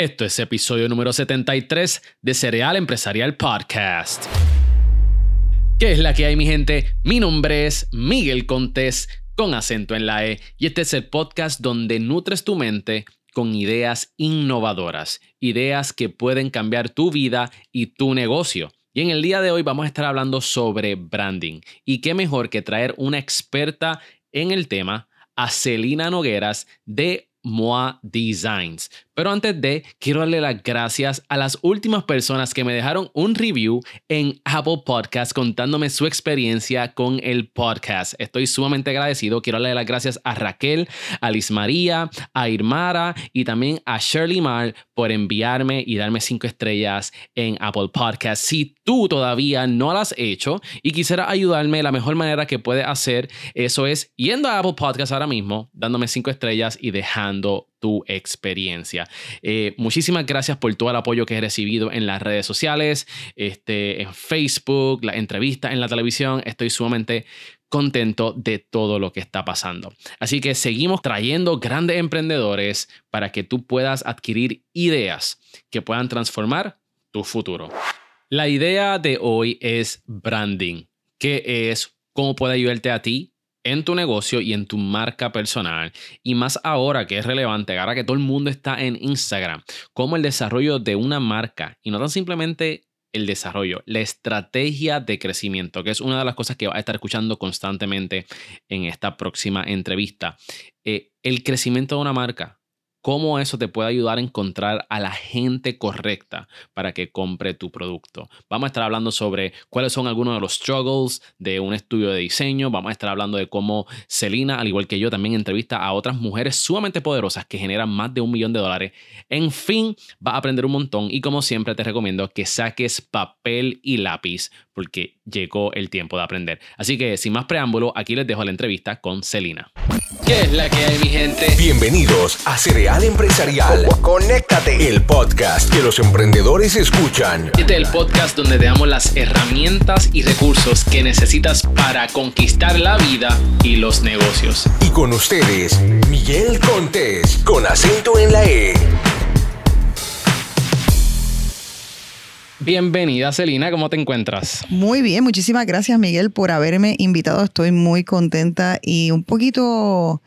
Esto es episodio número 73 de Cereal Empresarial Podcast. ¿Qué es la que hay, mi gente? Mi nombre es Miguel Contés, con acento en la E, y este es el podcast donde nutres tu mente con ideas innovadoras, ideas que pueden cambiar tu vida y tu negocio. Y en el día de hoy vamos a estar hablando sobre branding. Y qué mejor que traer una experta en el tema, a Celina Nogueras de Moa Designs. Pero antes de, quiero darle las gracias a las últimas personas que me dejaron un review en Apple Podcast contándome su experiencia con el podcast. Estoy sumamente agradecido. Quiero darle las gracias a Raquel, a Liz María, a Irmara y también a Shirley Mar por enviarme y darme cinco estrellas en Apple Podcast. Si tú todavía no las has hecho y quisiera ayudarme, la mejor manera que puedes hacer eso es yendo a Apple Podcast ahora mismo, dándome cinco estrellas y dejando tu experiencia. Eh, muchísimas gracias por todo el apoyo que he recibido en las redes sociales, este, en Facebook, la entrevista en la televisión. Estoy sumamente contento de todo lo que está pasando. Así que seguimos trayendo grandes emprendedores para que tú puedas adquirir ideas que puedan transformar tu futuro. La idea de hoy es branding. ¿Qué es? ¿Cómo puede ayudarte a ti en tu negocio y en tu marca personal. Y más ahora que es relevante, ahora que todo el mundo está en Instagram, como el desarrollo de una marca y no tan simplemente el desarrollo, la estrategia de crecimiento, que es una de las cosas que va a estar escuchando constantemente en esta próxima entrevista. Eh, el crecimiento de una marca, cómo eso te puede ayudar a encontrar a la gente correcta para que compre tu producto. Vamos a estar hablando sobre cuáles son algunos de los struggles de un estudio de diseño. Vamos a estar hablando de cómo Celina, al igual que yo, también entrevista a otras mujeres sumamente poderosas que generan más de un millón de dólares. En fin, va a aprender un montón y como siempre te recomiendo que saques papel y lápiz porque llegó el tiempo de aprender. Así que sin más preámbulo, aquí les dejo la entrevista con Celina. ¿Qué es la que hay, mi gente? Bienvenidos a Cereal Empresarial. Conéctate. El podcast que los emprendedores escuchan. Este es el podcast donde te damos las herramientas y recursos que necesitas para conquistar la vida y los negocios. Y con ustedes, Miguel Contés, con acento en la E. Bienvenida, Celina, ¿cómo te encuentras? Muy bien, muchísimas gracias Miguel por haberme invitado. Estoy muy contenta y un poquito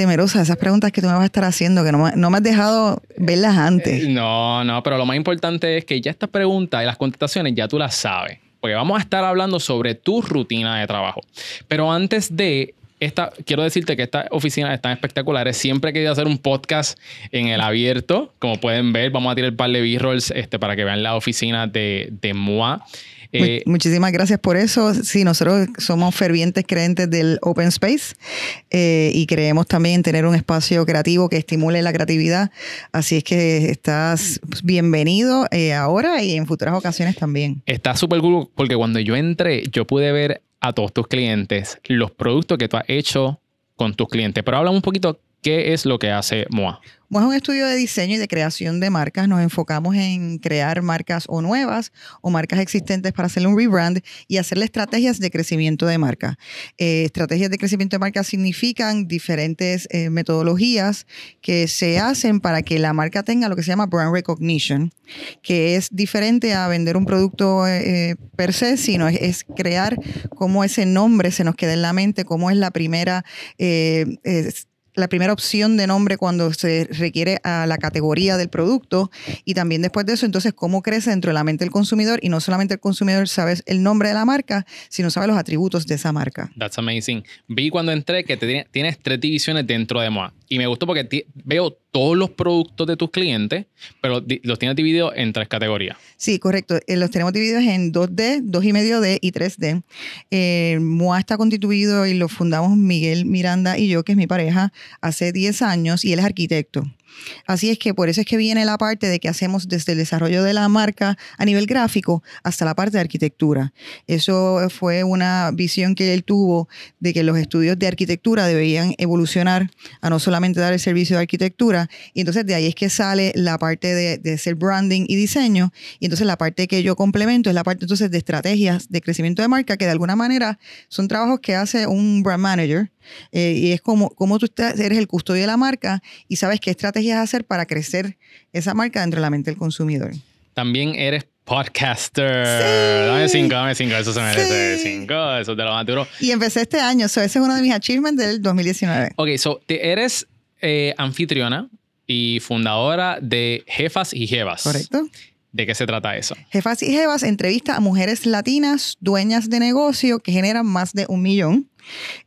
temerosa esas preguntas que tú me vas a estar haciendo, que no, no me has dejado verlas antes. Eh, No, no, pero lo más importante es que ya estas preguntas y las contestaciones ya tú las sabes. Porque vamos a estar hablando sobre tu rutina de trabajo. Pero antes de esta, quiero decirte que estas oficinas están espectaculares. Siempre he querido hacer un podcast en el abierto. Como pueden ver, vamos a tirar un par de b-rolls este, para que vean la oficina de MOA. Eh, Muchísimas gracias por eso. Sí, nosotros somos fervientes creyentes del Open Space eh, y creemos también en tener un espacio creativo que estimule la creatividad. Así es que estás bienvenido eh, ahora y en futuras ocasiones también. Está súper cool porque cuando yo entré, yo pude ver a todos tus clientes los productos que tú has hecho con tus clientes. Pero háblame un poquito qué es lo que hace MOA. Es un estudio de diseño y de creación de marcas, nos enfocamos en crear marcas o nuevas o marcas existentes para hacerle un rebrand y hacerle estrategias de crecimiento de marca. Eh, estrategias de crecimiento de marca significan diferentes eh, metodologías que se hacen para que la marca tenga lo que se llama brand recognition, que es diferente a vender un producto eh, per se, sino es, crear cómo ese nombre se nos queda en la mente, cómo es la primera... la primera opción de nombre cuando se requiere a la categoría del producto y también después de eso, entonces, cómo crece dentro de la mente del consumidor y no solamente el consumidor sabe el nombre de la marca, sino sabe los atributos de esa marca. That's amazing. Vi cuando entré que te tiene- tienes tres divisiones dentro de MOA. Y me gustó porque veo todos los productos de tus clientes, pero los tienes divididos en tres categorías. Sí, correcto. Eh, los tenemos divididos en 2D, 2,5D y 3D. Eh, MOA está constituido y lo fundamos Miguel Miranda y yo, que es mi pareja, hace 10 años y él es arquitecto. Así es que por eso es que viene la parte de que hacemos desde el desarrollo de la marca a nivel gráfico hasta la parte de arquitectura. Eso fue una visión que él tuvo de que los estudios de arquitectura debían evolucionar a no solamente dar el servicio de arquitectura. Y entonces de ahí es que sale la parte de, de ser branding y diseño. Y entonces la parte que yo complemento es la parte entonces de estrategias de crecimiento de marca que de alguna manera son trabajos que hace un brand manager Eh, y es como, como tú estás- eres el custodio de la marca y sabes qué estrategias hacer para crecer esa marca dentro de la mente del consumidor. También eres podcaster. Sí. Dame cinco, dame cinco. Eso se merece Sí. cinco. Eso es de lo más duro. Y empecé este año, so ese es uno de mis achievements del 2019. Ok, so te- eres eh, anfitriona y fundadora de Jefas y Jevas. ¿Correcto? ¿De qué se trata eso? Jefas y Jevas entrevista a mujeres latinas dueñas de negocio que generan más de un millón.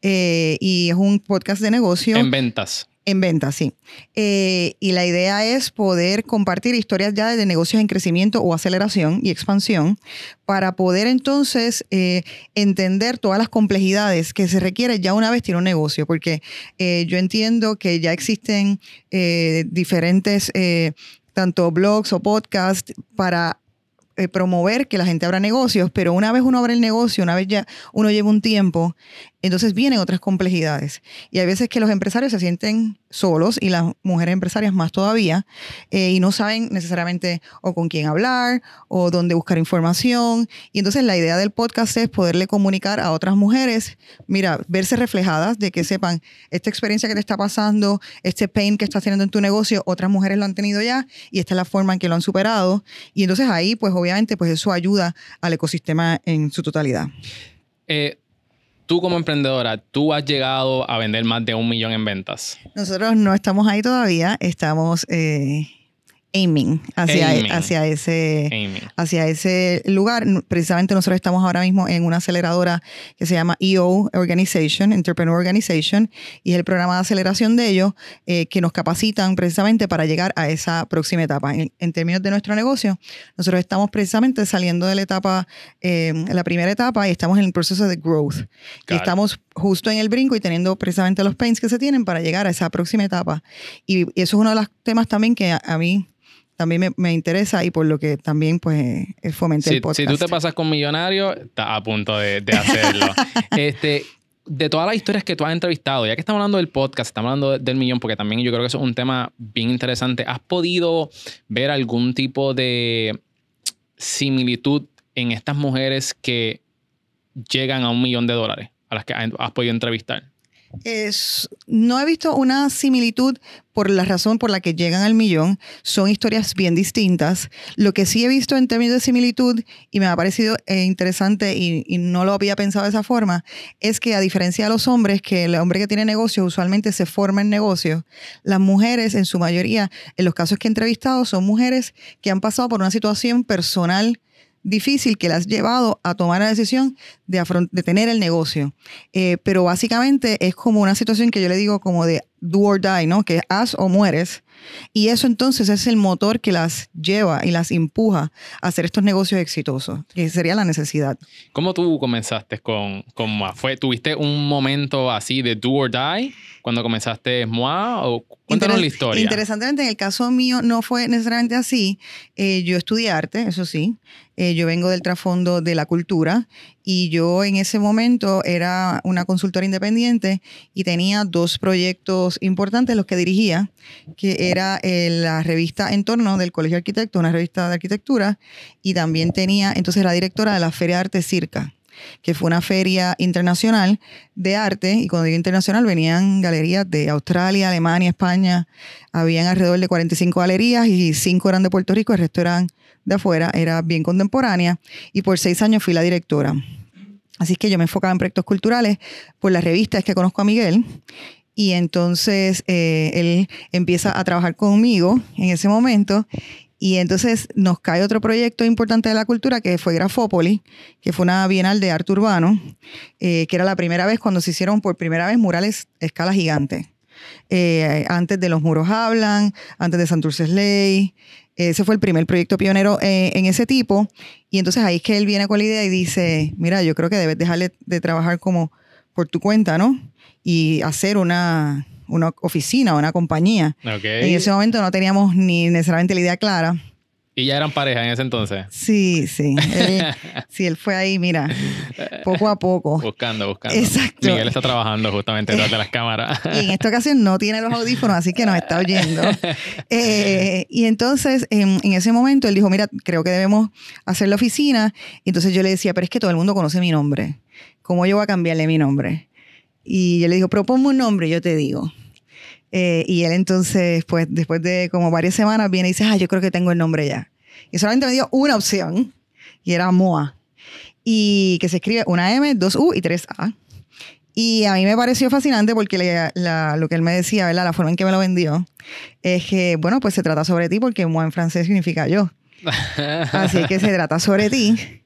Eh, y es un podcast de negocio. En ventas. En venta, sí. Eh, y la idea es poder compartir historias ya de negocios en crecimiento o aceleración y expansión para poder entonces eh, entender todas las complejidades que se requiere ya una vez tiene un negocio, porque eh, yo entiendo que ya existen diferentes, tanto blogs o podcasts para eh, promover que la gente abra negocios, pero una vez uno abre el negocio, una vez ya uno lleva un tiempo, entonces vienen otras complejidades. Y hay veces que los empresarios se sienten solos y las mujeres empresarias más todavía eh, y no saben necesariamente o con quién hablar o dónde buscar información. Y entonces la idea del podcast es poderle comunicar a otras mujeres, mira, verse reflejadas de que sepan esta experiencia que te está pasando, este pain que estás teniendo en tu negocio, otras mujeres lo han tenido ya y esta es la forma en que lo han superado. Y entonces ahí, pues obviamente, pues eso ayuda al ecosistema en su totalidad. Eh, tú como emprendedora, tú has llegado a vender más de un millón en ventas. Nosotros no estamos ahí todavía, estamos eh, aiming hacia, Aiming. hacia ese Amy. hacia ese lugar. Precisamente nosotros estamos ahora mismo en una aceleradora que se llama EO Organization, Entrepreneur Organization, y es el programa de aceleración de ellos eh, que nos capacitan precisamente para llegar a esa próxima etapa. En, en términos de nuestro negocio, nosotros estamos precisamente saliendo de la etapa, eh, la primera etapa y estamos en el proceso de growth. Y estamos justo en el brinco y teniendo precisamente los pains que se tienen para llegar a esa próxima etapa. Y, y eso es uno de los temas también que a, a mí también me, me interesa y por lo que también pues eh, fomenté Si, el podcast. si tú te pasas con millonario, estás a punto de, de hacerlo. este, de todas las historias que tú has entrevistado, ya que estamos hablando del podcast, estamos hablando del millón, porque también yo creo que eso es un tema bien interesante. ¿Has podido ver algún tipo de similitud en estas mujeres que llegan a un millón de dólares, a las que has podido entrevistar? No he visto una similitud por la razón por la que llegan al millón. Son historias bien distintas. Lo que sí he visto en términos de similitud, y me ha parecido eh, interesante y, y no lo había pensado de esa forma, es que a diferencia de los hombres, que el hombre que tiene negocios usualmente se forma en negocios, las mujeres en su mayoría, en los casos que he entrevistado, son mujeres que han pasado por una situación personal difícil que las ha llevado a tomar la decisión de, de tener el negocio. Eh, pero básicamente es como una situación que yo le digo como de do or die, ¿no? Que haz o mueres. Y eso entonces es el motor que las lleva y las empuja a hacer estos negocios exitosos, que sería la necesidad. ¿Cómo tú comenzaste con, con MOA? ¿Fue, ¿Tuviste un momento así de do or die cuando comenzaste MOA? ¿O cuéntanos Interes- la historia. Interesantemente, en el caso mío no fue necesariamente así. Eh, yo estudié arte, eso sí. Eh, yo vengo del trasfondo de la cultura y yo en ese momento era una consultora independiente y tenía dos proyectos importantes los que dirigía, que era eh, la revista Entorno del Colegio de Arquitectos, una revista de arquitectura, y también tenía, entonces, la directora de la Feria Arte Circa que fue una feria internacional de arte, y cuando digo internacional venían galerías de Australia, Alemania, España, habían alrededor de 45 galerías y 5 eran de Puerto Rico, el resto eran de afuera, era bien contemporánea, y por seis años fui la directora. Así que yo me enfocaba en proyectos culturales, por la revista es que conozco a Miguel, y entonces eh, él empieza a trabajar conmigo en ese momento. Y entonces nos cae otro proyecto importante de la cultura que fue Grafópolis, que fue una bienal de arte urbano, eh, que era la primera vez cuando se hicieron por primera vez murales a escala gigante. Eh, antes de Los Muros Hablan, antes de Santurce Ley. Ese fue el primer proyecto pionero eh, en ese tipo. Y entonces ahí es que él viene con la idea y dice, mira, yo creo que debes dejarle de trabajar como por tu cuenta, ¿no? Y hacer una, una oficina, una compañía. Ok. En ese momento no teníamos ni necesariamente la idea clara. ¿Y ya eran pareja en ese entonces? Sí, sí. Él, sí, él fue ahí, mira, poco a poco. Buscando, buscando. Exacto. Miguel está trabajando justamente detrás de las cámaras. Y en esta ocasión no tiene los audífonos, así que nos está oyendo. Eh, y entonces, en, en ese momento, él dijo, mira, creo que debemos hacer la oficina. Y entonces yo le decía, pero es que todo el mundo conoce mi nombre. ¿Cómo yo voy a cambiarle mi nombre? Y yo le digo, proponme un nombre, yo te digo. Eh, y él entonces, pues, después de como varias semanas, viene y dice, ah, yo creo que tengo el nombre ya. Y solamente me dio una opción, y era MOA. Y que se escribe una M, dos U y tres A. Y a mí me pareció fascinante porque le- la- lo que él me decía, ¿verdad? La forma en que me lo vendió, es que, bueno, pues se trata sobre ti porque moi en francés significa yo. Así que se trata sobre ti.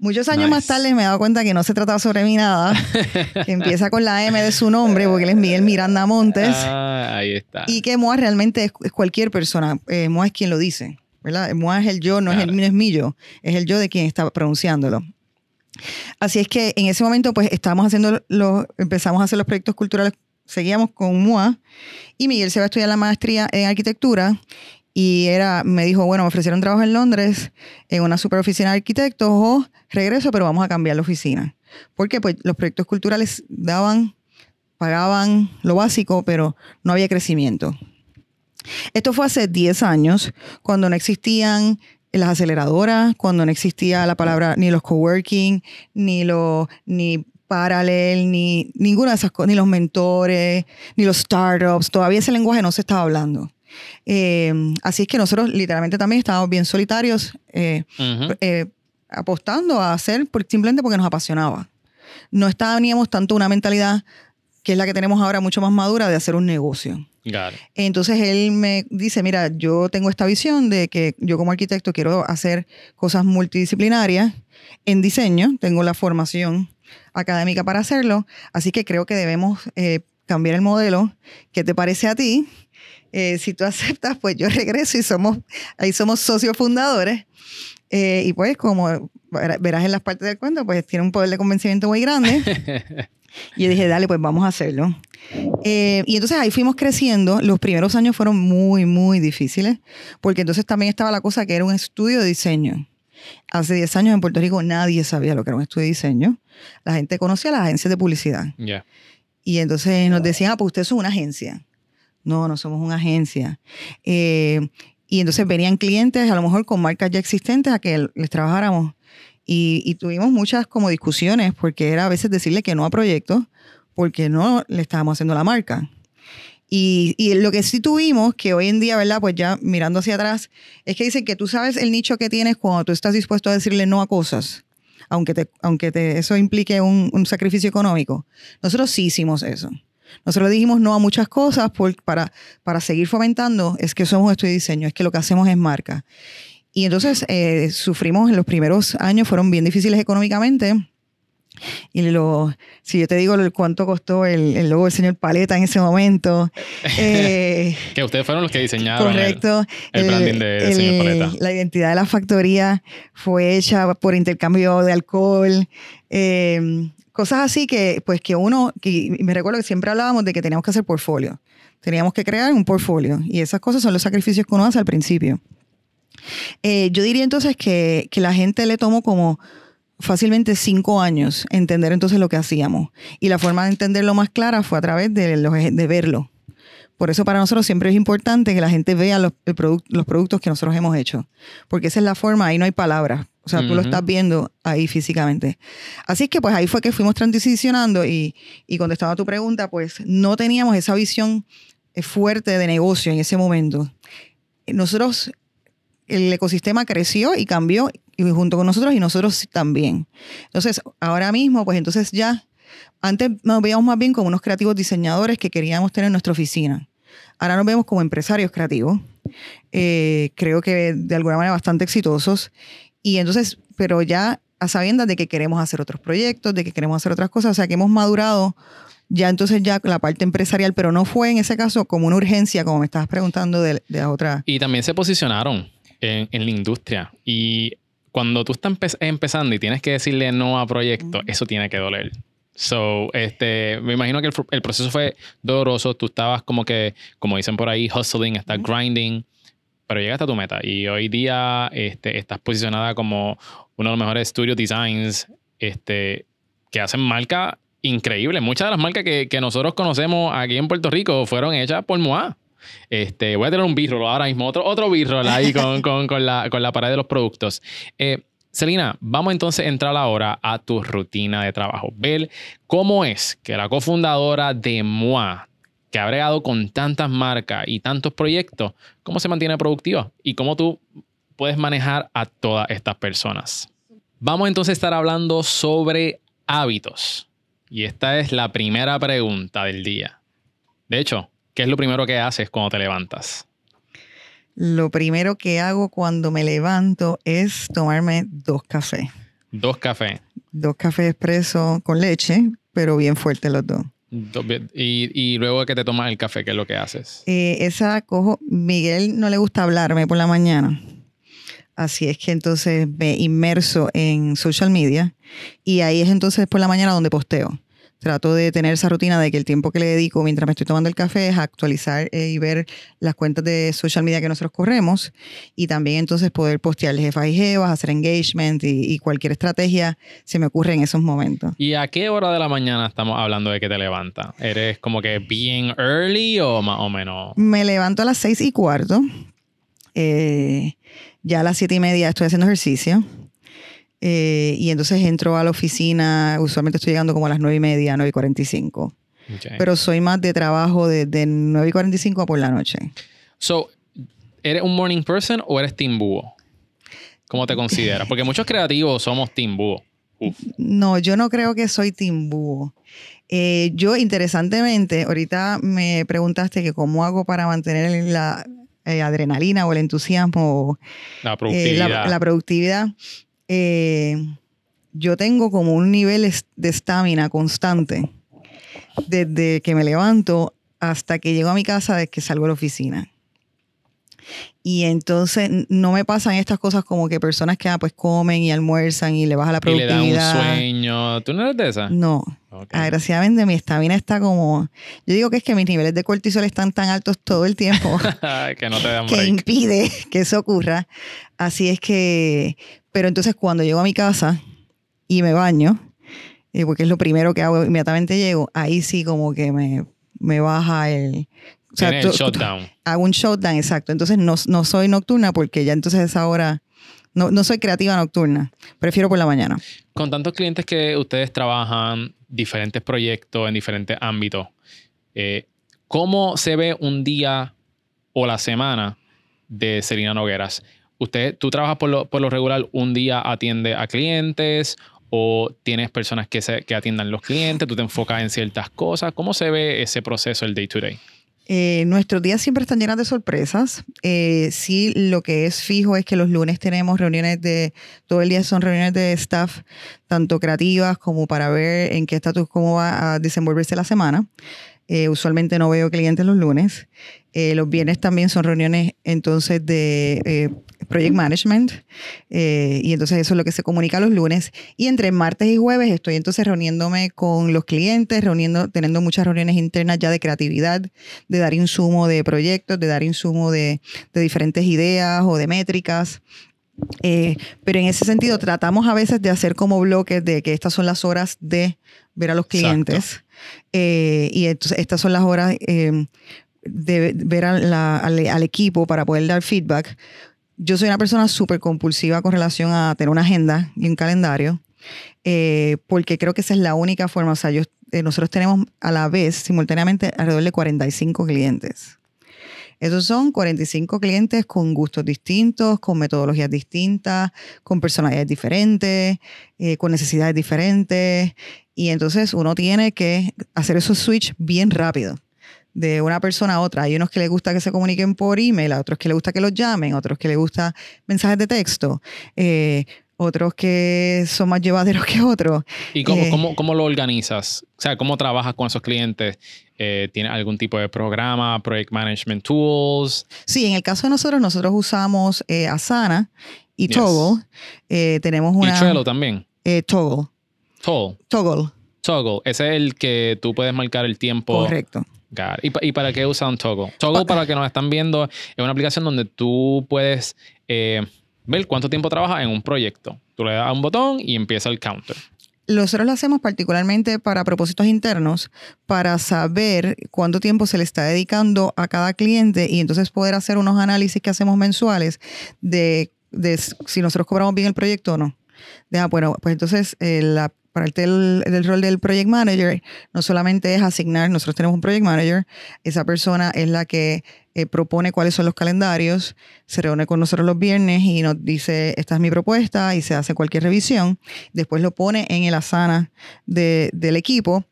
Muchos años Nice. más tarde me he dado cuenta que no se trata sobre mí nada, que empieza con la M de su nombre, porque él es Miguel Miranda Montes, Ah, ahí está. y que Moa realmente es, es cualquier persona. Eh, Moa es quien lo dice, ¿verdad? Moa es el yo, no, es, el, no es mi yo, es el yo de quien está pronunciándolo. Así es que en ese momento, pues estábamos haciendo los, empezamos a hacer los proyectos culturales, seguíamos con MUA y Miguel se va a estudiar la maestría en arquitectura y era, me dijo, bueno, me ofrecieron trabajo en Londres en una super oficina de arquitectos o regreso, pero vamos a cambiar la oficina. Porque pues los proyectos culturales daban, pagaban lo básico, pero no había crecimiento. Esto fue hace 10 años, cuando no existían las aceleradoras, cuando no existía la palabra ni los coworking, ni los ni paralel, ni ninguna de esas cosas, ni los mentores, ni los startups. Todavía ese lenguaje no se estaba hablando. Eh, así es que nosotros literalmente también estábamos bien solitarios, eh, Ujú. eh, apostando a hacer por- simplemente porque nos apasionaba. No estábamos tanto una mentalidad que es la que tenemos ahora mucho más madura de hacer un negocio. Entonces él me dice, mira, yo tengo esta visión de que yo como arquitecto quiero hacer cosas multidisciplinarias en diseño, tengo la formación académica para hacerlo, así que creo que debemos eh, cambiar el modelo. ¿Qué te parece a ti? Eh, si tú aceptas, pues yo regreso y somos, ahí somos socios fundadores. Eh, y pues como ver- verás en las partes del cuento, pues tiene un poder de convencimiento muy grande. Y yo dije, dale, pues vamos a hacerlo. Eh, y entonces ahí fuimos creciendo. Los primeros años fueron muy, muy difíciles, porque entonces también estaba la cosa que era un estudio de diseño. Hace 10 años en Puerto Rico nadie sabía lo que era un estudio de diseño. La gente conocía las agencias de publicidad. Ya. Y entonces nos decían, ah, pues ustedes son una agencia. No, no somos una agencia. Eh, y entonces venían clientes, a lo mejor con marcas ya existentes, a que les trabajáramos. Y, y tuvimos muchas como discusiones, porque era a veces decirle que no a proyectos, porque no le estábamos haciendo la marca. Y, y lo que sí tuvimos, que hoy en día, ¿verdad? Pues ya mirando hacia atrás, es que dicen que tú sabes el nicho que tienes cuando tú estás dispuesto a decirle no a cosas, aunque, te, aunque te, eso implique un, un sacrificio económico. Nosotros sí hicimos eso. Nosotros dijimos no a muchas cosas por- para, para seguir fomentando, es que somos estudio de diseño, es que lo que hacemos es marca. Y entonces eh, sufrimos en los primeros años, fueron bien difíciles económicamente. Y lo, si yo te digo el cuánto costó el, el logo del señor Paleta en ese momento, eh, Que ustedes fueron los que diseñaron. el- correcto. el branding de- del señor Paleta. La identidad de la factoría fue hecha por intercambio de alcohol. eh, cosas así que, pues, que uno, que me recuerdo que siempre hablábamos de que teníamos que hacer portfolio. Teníamos que crear un portfolio. Y esas cosas son los sacrificios que uno hace al principio. Eh, yo diría entonces que, que la gente le tomó como fácilmente cinco años entender entonces lo que hacíamos. Y la forma de entenderlo más clara fue a través de, los ej- de verlo. Por eso para nosotros siempre es importante que la gente vea los, el produc- los productos que nosotros hemos hecho. Porque esa es la forma, ahí no hay palabras. O sea, tú lo estás viendo ahí físicamente. Así es que pues ahí fue que fuimos transicionando y, y contestando a tu pregunta, pues no teníamos esa visión eh, fuerte de negocio en ese momento. Nosotros, el ecosistema creció y cambió y junto con nosotros y nosotros también. Entonces, ahora mismo, pues entonces ya, antes nos veíamos más bien como unos creativos diseñadores que queríamos tener en nuestra oficina. Ahora nos vemos como empresarios creativos. Eh, creo que de alguna manera bastante exitosos. Y entonces, pero ya a sabiendas de que queremos hacer otros proyectos, de que queremos hacer otras cosas, o sea que hemos madurado ya entonces ya la parte empresarial, pero no fue en ese caso como una urgencia, como me estabas preguntando de, de la otra. Y también se posicionaron en, en la industria. Y cuando tú estás empe- empezando y tienes que decirle no a proyectos, eso tiene que doler. So, este, me imagino que el, el proceso fue doloroso. Tú estabas como que, como dicen por ahí, hustling, estás grinding, pero llegaste a tu meta. Y hoy día este, estás posicionada como uno de los mejores studio designs este, que hacen marcas increíbles. Muchas de las marcas que, que nosotros conocemos aquí en Puerto Rico fueron hechas por Moa. Este, voy a tener un b ahora mismo, otro, otro b ahí con, con, con la, con la pared de los productos. Eh, Celina, vamos entonces a entrar ahora a tu rutina de trabajo. Ver cómo es que la cofundadora de MOA, que ha bregado con tantas marcas y tantos proyectos, cómo se mantiene productiva y cómo tú puedes manejar a todas estas personas. Vamos entonces a estar hablando sobre hábitos. Y esta es la primera pregunta del día. De hecho, ¿qué es lo primero que haces cuando te levantas? Lo primero que hago cuando me levanto es tomarme dos cafés. Dos cafés. Dos cafés expreso con leche, pero bien fuertes los dos. Y, luego de que te tomas el café, ¿qué es lo que haces? Eh, esa cojo, Miguel no le gusta hablarme por la mañana. Así es que entonces me inmerso en social media y ahí es entonces por la mañana donde posteo. Trato de tener esa rutina de que el tiempo que le dedico mientras me estoy tomando el café es actualizar eh, y ver las cuentas de social media que nosotros corremos y también entonces poder postearles jefas y jevas, hacer engagement y, y, cualquier estrategia se me ocurre en esos momentos. ¿Y a qué hora de la mañana estamos hablando de que te levantas? ¿Eres como que bien early o más o menos? Me levanto a las seis y cuarto. Eh, ya a las siete y media estoy haciendo ejercicio. Eh, y entonces entro a la oficina, usualmente estoy llegando como a las nueve y media, nueve y cuarenta y cinco. Pero soy más de trabajo de, de 9 y 45 a por la noche. So, ¿eres un morning person o eres team búho? ¿Cómo te consideras? Porque muchos creativos somos team búho. No, yo no creo que soy team búho. Eh, yo, interesantemente, ahorita me preguntaste que cómo hago para mantener la eh, adrenalina o el entusiasmo. La productividad. la, la, productividad. Eh, yo tengo como un nivel de estamina constante desde que me levanto hasta que llego a mi casa, desde que salgo de la oficina. Y entonces no me pasan estas cosas como que personas que ah, pues comen y almuerzan y le baja la productividad. Y le da un sueño. ¿Tú no eres de esa? No. Okay. Desgraciadamente mi estamina está como... Yo digo que es que mis niveles de cortisol están tan altos todo el tiempo que no te dan que impide que eso ocurra. Así es que... Pero entonces cuando llego a mi casa y me baño, eh, porque es lo primero que hago, inmediatamente llego, ahí sí como que me, me baja el... Sea, el shutdown. Hago un shutdown, exacto. Entonces no, no soy nocturna porque ya entonces a esa hora... No, no soy creativa nocturna, prefiero por la mañana. Con tantos clientes que ustedes trabajan, diferentes proyectos en diferentes ámbitos, eh, ¿cómo se ve un día o la semana de Selina Nogueras? Usted, ¿Tú trabajas por lo, por lo regular un día atiende a clientes o tienes personas que, se, que atiendan los clientes, tú te enfocas en ciertas cosas. ¿Cómo se ve ese proceso, el day to day? Eh, nuestros días siempre están llenos de sorpresas. Eh, sí, lo que es fijo es que los lunes tenemos reuniones de, todo el día son reuniones de staff, tanto creativas como para ver en qué estatus, cómo va a desenvolverse la semana. Eh, usualmente no veo clientes los lunes. Eh, los viernes también son reuniones entonces de eh, project management y entonces eso es lo que se comunica los lunes. Y entre martes y jueves estoy entonces reuniéndome con los clientes, reuniendo, teniendo muchas reuniones internas ya de creatividad, de dar insumo de proyectos, de dar insumo de, de diferentes ideas o de métricas. Pero en ese sentido tratamos a veces de hacer como bloques de que estas son las horas de ver a los clientes eh, y entonces estas son las horas eh, de ver a la, al, al, equipo para poder dar feedback. Yo soy una persona súper compulsiva con relación a tener una agenda y un calendario, eh, porque creo que esa es la única forma. O sea, yo, nosotros tenemos a la vez, simultáneamente, alrededor de 45 clientes. Esos son 45 clientes con gustos distintos, con metodologías distintas, con personalidades diferentes, eh, con necesidades diferentes. Y entonces uno tiene que hacer esos switch bien rápido de una persona a otra. Hay unos que les gusta que se comuniquen por email, a otros que les gusta que los llamen, otros que les gusta mensajes de texto. Eh, otros que son más llevaderos que otros. ¿Y cómo, eh, cómo, cómo, lo organizas? O sea, ¿cómo trabajas con esos clientes? Eh, ¿Tienes algún tipo de programa, project management tools? Sí, en el caso de nosotros, nosotros usamos eh, Asana y yes. Toggle. Eh, tenemos una... ¿Y Trello también? Toggle. Toggle. Toggle. Toggle. Ese es el que tú puedes marcar el tiempo. Correcto. ¿Y, ¿Y, para qué usan Toggle? Toggle, para que nos están viendo, es una aplicación donde tú puedes ver cuánto tiempo trabajas en un proyecto. Tú le das a un botón y empieza el counter. Nosotros lo hacemos particularmente para propósitos internos, para saber cuánto tiempo se le está dedicando a cada cliente y entonces poder hacer unos análisis que hacemos mensuales de de si nosotros cobramos bien el proyecto o no. De, ah, bueno, pues entonces eh, la parte del, rol del project manager no solamente es asignar, nosotros tenemos un project manager, esa persona es la que eh, propone cuáles son los calendarios, se reúne con nosotros los viernes y nos dice, esta es mi propuesta y se hace cualquier revisión, después lo pone en el asana de, del equipo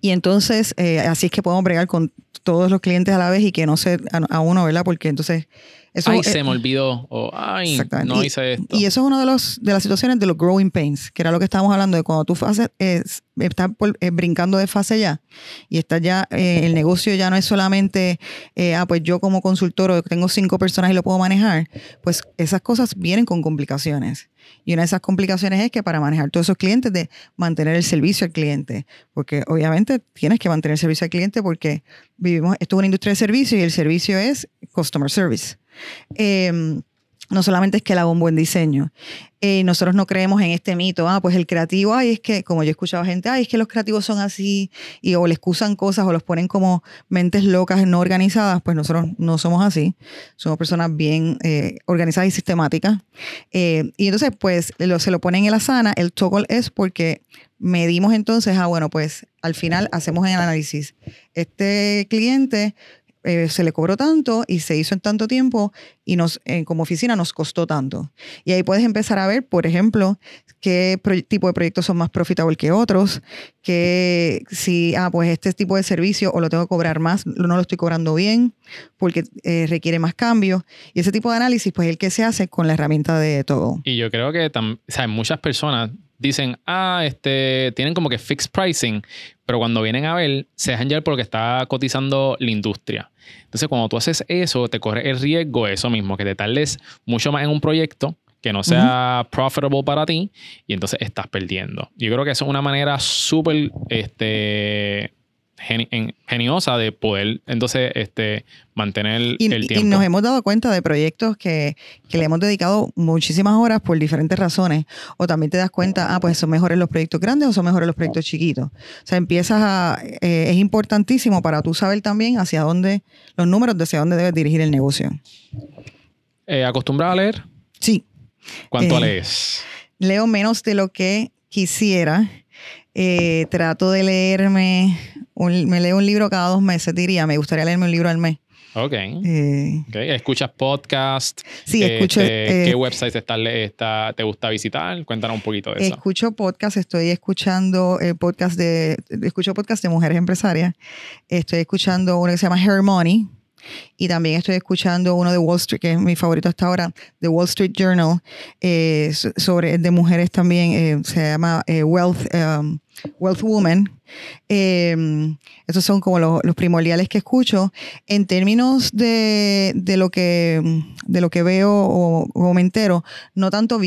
y entonces eh, así es que podemos bregar con todos los clientes a la vez y que no se a, uno, ¿verdad? Porque entonces eso, ay, se me olvidó. O, ay, no hice esto. Y eso es una de, los, de las situaciones de los growing pains, que era lo que estábamos hablando de cuando tú haces, estás eh, brincando de fase ya y está ya, eh, el negocio ya no es solamente, eh, ah, pues yo como consultor o tengo cinco personas y lo puedo manejar, pues esas cosas vienen con complicaciones. Y una de esas complicaciones es que para manejar todos esos clientes, de mantener el servicio al cliente, porque obviamente tienes que mantener el servicio al cliente porque vivimos, esto es una industria de servicio y el servicio es customer service. Em, no solamente es que él haga un buen diseño. Eh, nosotros no creemos en este mito, ah, pues el creativo, ay, es que, como yo he escuchado gente, ay, es que los creativos son así, y o le excusan cosas o los ponen como mentes locas, no organizadas, pues nosotros no somos así. Somos personas bien eh, organizadas y sistemáticas. Eh, y entonces, pues, se lo ponen en la sana. El toggle es porque medimos entonces, ah, bueno, pues al final hacemos el análisis. Este cliente eh, se le cobró tanto y se hizo en tanto tiempo y nos, eh, como oficina nos costó tanto. Y ahí puedes empezar a ver, por ejemplo, qué tipo de proyectos son más profitables que otros, que si, ah, pues este tipo de servicio o lo tengo que cobrar más, no lo estoy cobrando bien porque eh, requiere más cambios. Y ese tipo de análisis, pues el que se hace con la herramienta de todo. Y yo creo que o muchas personas dicen, ah, este, tienen como que fixed pricing, pero cuando vienen a ver, se dejan llevar por lo que está cotizando la industria. Entonces, cuando tú haces eso, te corre el riesgo de eso mismo, que te tardes mucho más en un proyecto que no sea profitable para ti y entonces estás perdiendo. Yo creo que eso es una manera súper este, geniosa de poder entonces este, mantener el tiempo. Y nos hemos dado cuenta de proyectos que, le hemos dedicado muchísimas horas por diferentes razones. O también te das cuenta, ah, pues son mejores los proyectos grandes o son mejores los proyectos chiquitos. O sea, empiezas a... Eh, es importantísimo para tú saber también hacia dónde, los números de hacia dónde debes dirigir el negocio. Eh, ¿Acostumbrada a leer? Sí. ¿Cuánto eh, lees? Leo menos de lo que quisiera. trato de leerme me leo un libro cada dos meses, diría. Me gustaría leerme un libro al mes. Ok. Eh, okay. ¿Escuchas podcast? Sí, escucho. ¿Qué eh, websites está, te gusta visitar? Cuéntanos un poquito de eso. Escucho podcast, estoy escuchando el podcast de. Escucho podcast de mujeres empresarias. Estoy escuchando uno que se llama Hair Money. Y también estoy escuchando uno de Wall Street, que es mi favorito hasta ahora, The Wall Street Journal, eh, sobre de mujeres también, se llama Wealth, um, Wealth Woman. Eh, esos son como los, primordiales que escucho. En términos de, lo, que, de lo que veo o, me entero, no tanto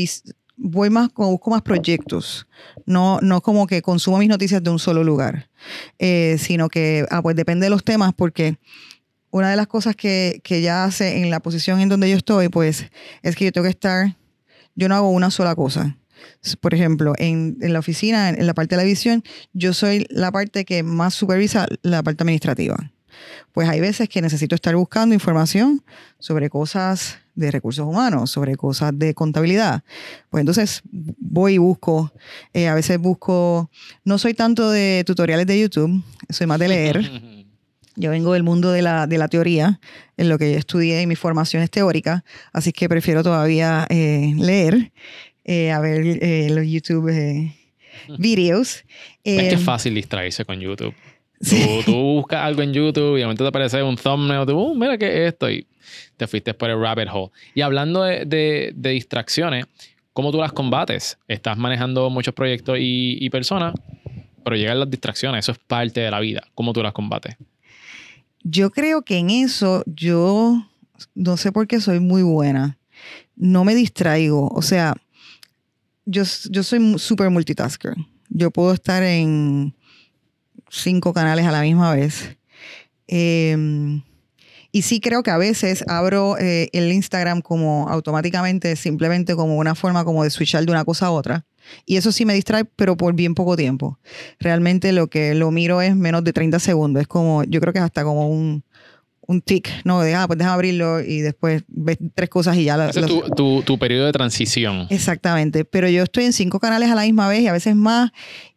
voy más, busco más proyectos. No, no como que consumo mis noticias de un solo lugar, eh, sino que, ah, pues depende de los temas, porque una de las cosas que, que ya hace en la posición en donde yo estoy, pues, es que yo tengo que estar, yo no hago una sola cosa por ejemplo, en, la oficina, en, la parte de la visión, yo soy la parte que más supervisa la parte administrativa. Pues hay veces que necesito estar buscando información sobre cosas de recursos humanos, sobre cosas de contabilidad. Pues entonces voy y busco, eh, a veces busco, no soy tanto de tutoriales de YouTube, soy más de leer. Yo vengo del mundo de la, de la teoría, en lo que estudié y mi formación es teórica, así que prefiero todavía eh, leer. Eh, a ver eh, los YouTube eh, videos. es que es fácil distraerse con YouTube. Tú, buscas algo en YouTube y de momento te aparece un thumbnail, tú, uh, mira qué es esto, y te fuiste por el rabbit hole. Y hablando de, distracciones, ¿cómo tú las combates? Estás manejando muchos proyectos y, y personas, pero llegan las distracciones, eso es parte de la vida. ¿Cómo tú las combates? Yo creo que en eso yo no sé por qué soy muy buena. No me distraigo. O sea, yo, soy súper multitasker. Yo puedo estar en cinco canales a la misma vez. Em, y sí creo que a veces abro eh, el Instagram como automáticamente, simplemente como una forma como de switchar de una cosa a otra. Y eso sí me distrae, pero por bien poco tiempo. Realmente lo que lo miro es menos de 30 segundos. Es como, yo creo que es hasta como un, un tic, ¿no? De, ah, pues déjame abrirlo y después ves tres cosas y ya la, Ese es tu, tu- tu periodo de transición. Exactamente, pero yo estoy en cinco canales a la misma vez y a veces más.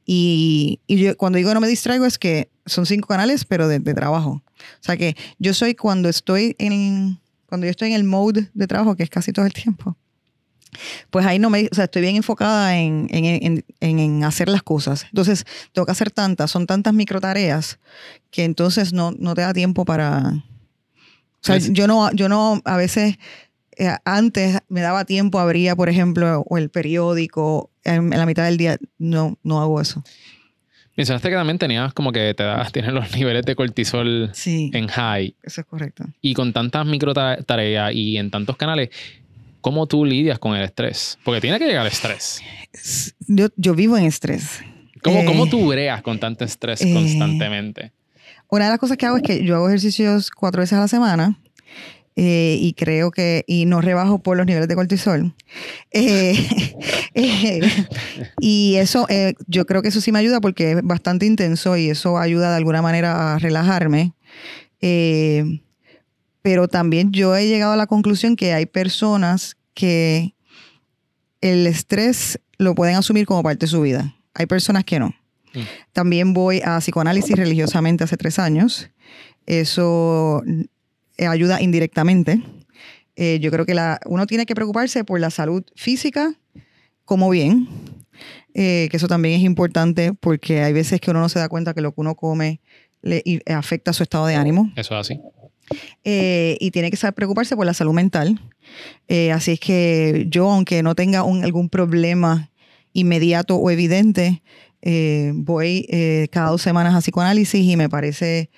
Y, y yo cuando digo no me distraigo es que son cinco canales, pero de, de trabajo. O sea que yo soy cuando estoy en cuando yo estoy en el mode de trabajo, que es casi todo el tiempo, pues ahí no me, o sea, estoy bien enfocada en, en, en- en- en hacer las cosas. Entonces, tengo que hacer tantas, son tantas micro tareas que entonces no, no te da tiempo para. O sea, yo no, yo no, a veces eh, antes me daba tiempo, abría, por ejemplo, o el periódico en, en la mitad del día. No, no hago eso. Mencionaste que también tenías como que te das, tienes los niveles de cortisol Sí, en high eso es correcto. y con tantas micro ta- tareas y en tantos canales, ¿cómo tú lidias con el estrés? Porque tiene que llegar el estrés. Yo, yo vivo en estrés. ¿Cómo, Eh, cómo tú breas con tanto estrés eh, constantemente? Una de las cosas que hago es que yo hago ejercicios cuatro veces a la semana eh, y creo que, y no rebajo por los niveles de cortisol. Eh, eh, y eso, eh, yo creo que eso sí me ayuda porque es bastante intenso y eso ayuda de alguna manera a relajarme. Eh, pero también yo he llegado a la conclusión que hay personas que el estrés lo pueden asumir como parte de su vida. Hay personas que no. Mm. También voy a psicoanálisis religiosamente hace tres años. Eso eh, ayuda indirectamente. Eh, yo creo que la, uno tiene que preocuparse por la salud física, como bien, eh, que eso también es importante porque hay veces que uno no se da cuenta que lo que uno come le y- afecta su estado de ánimo. Eso es así. Eh, y tiene que saber preocuparse por la salud mental. Así es que yo, aunque no tenga un- algún problema inmediato o evidente, eh, voy eh, cada dos semanas a psicoanálisis y me parece,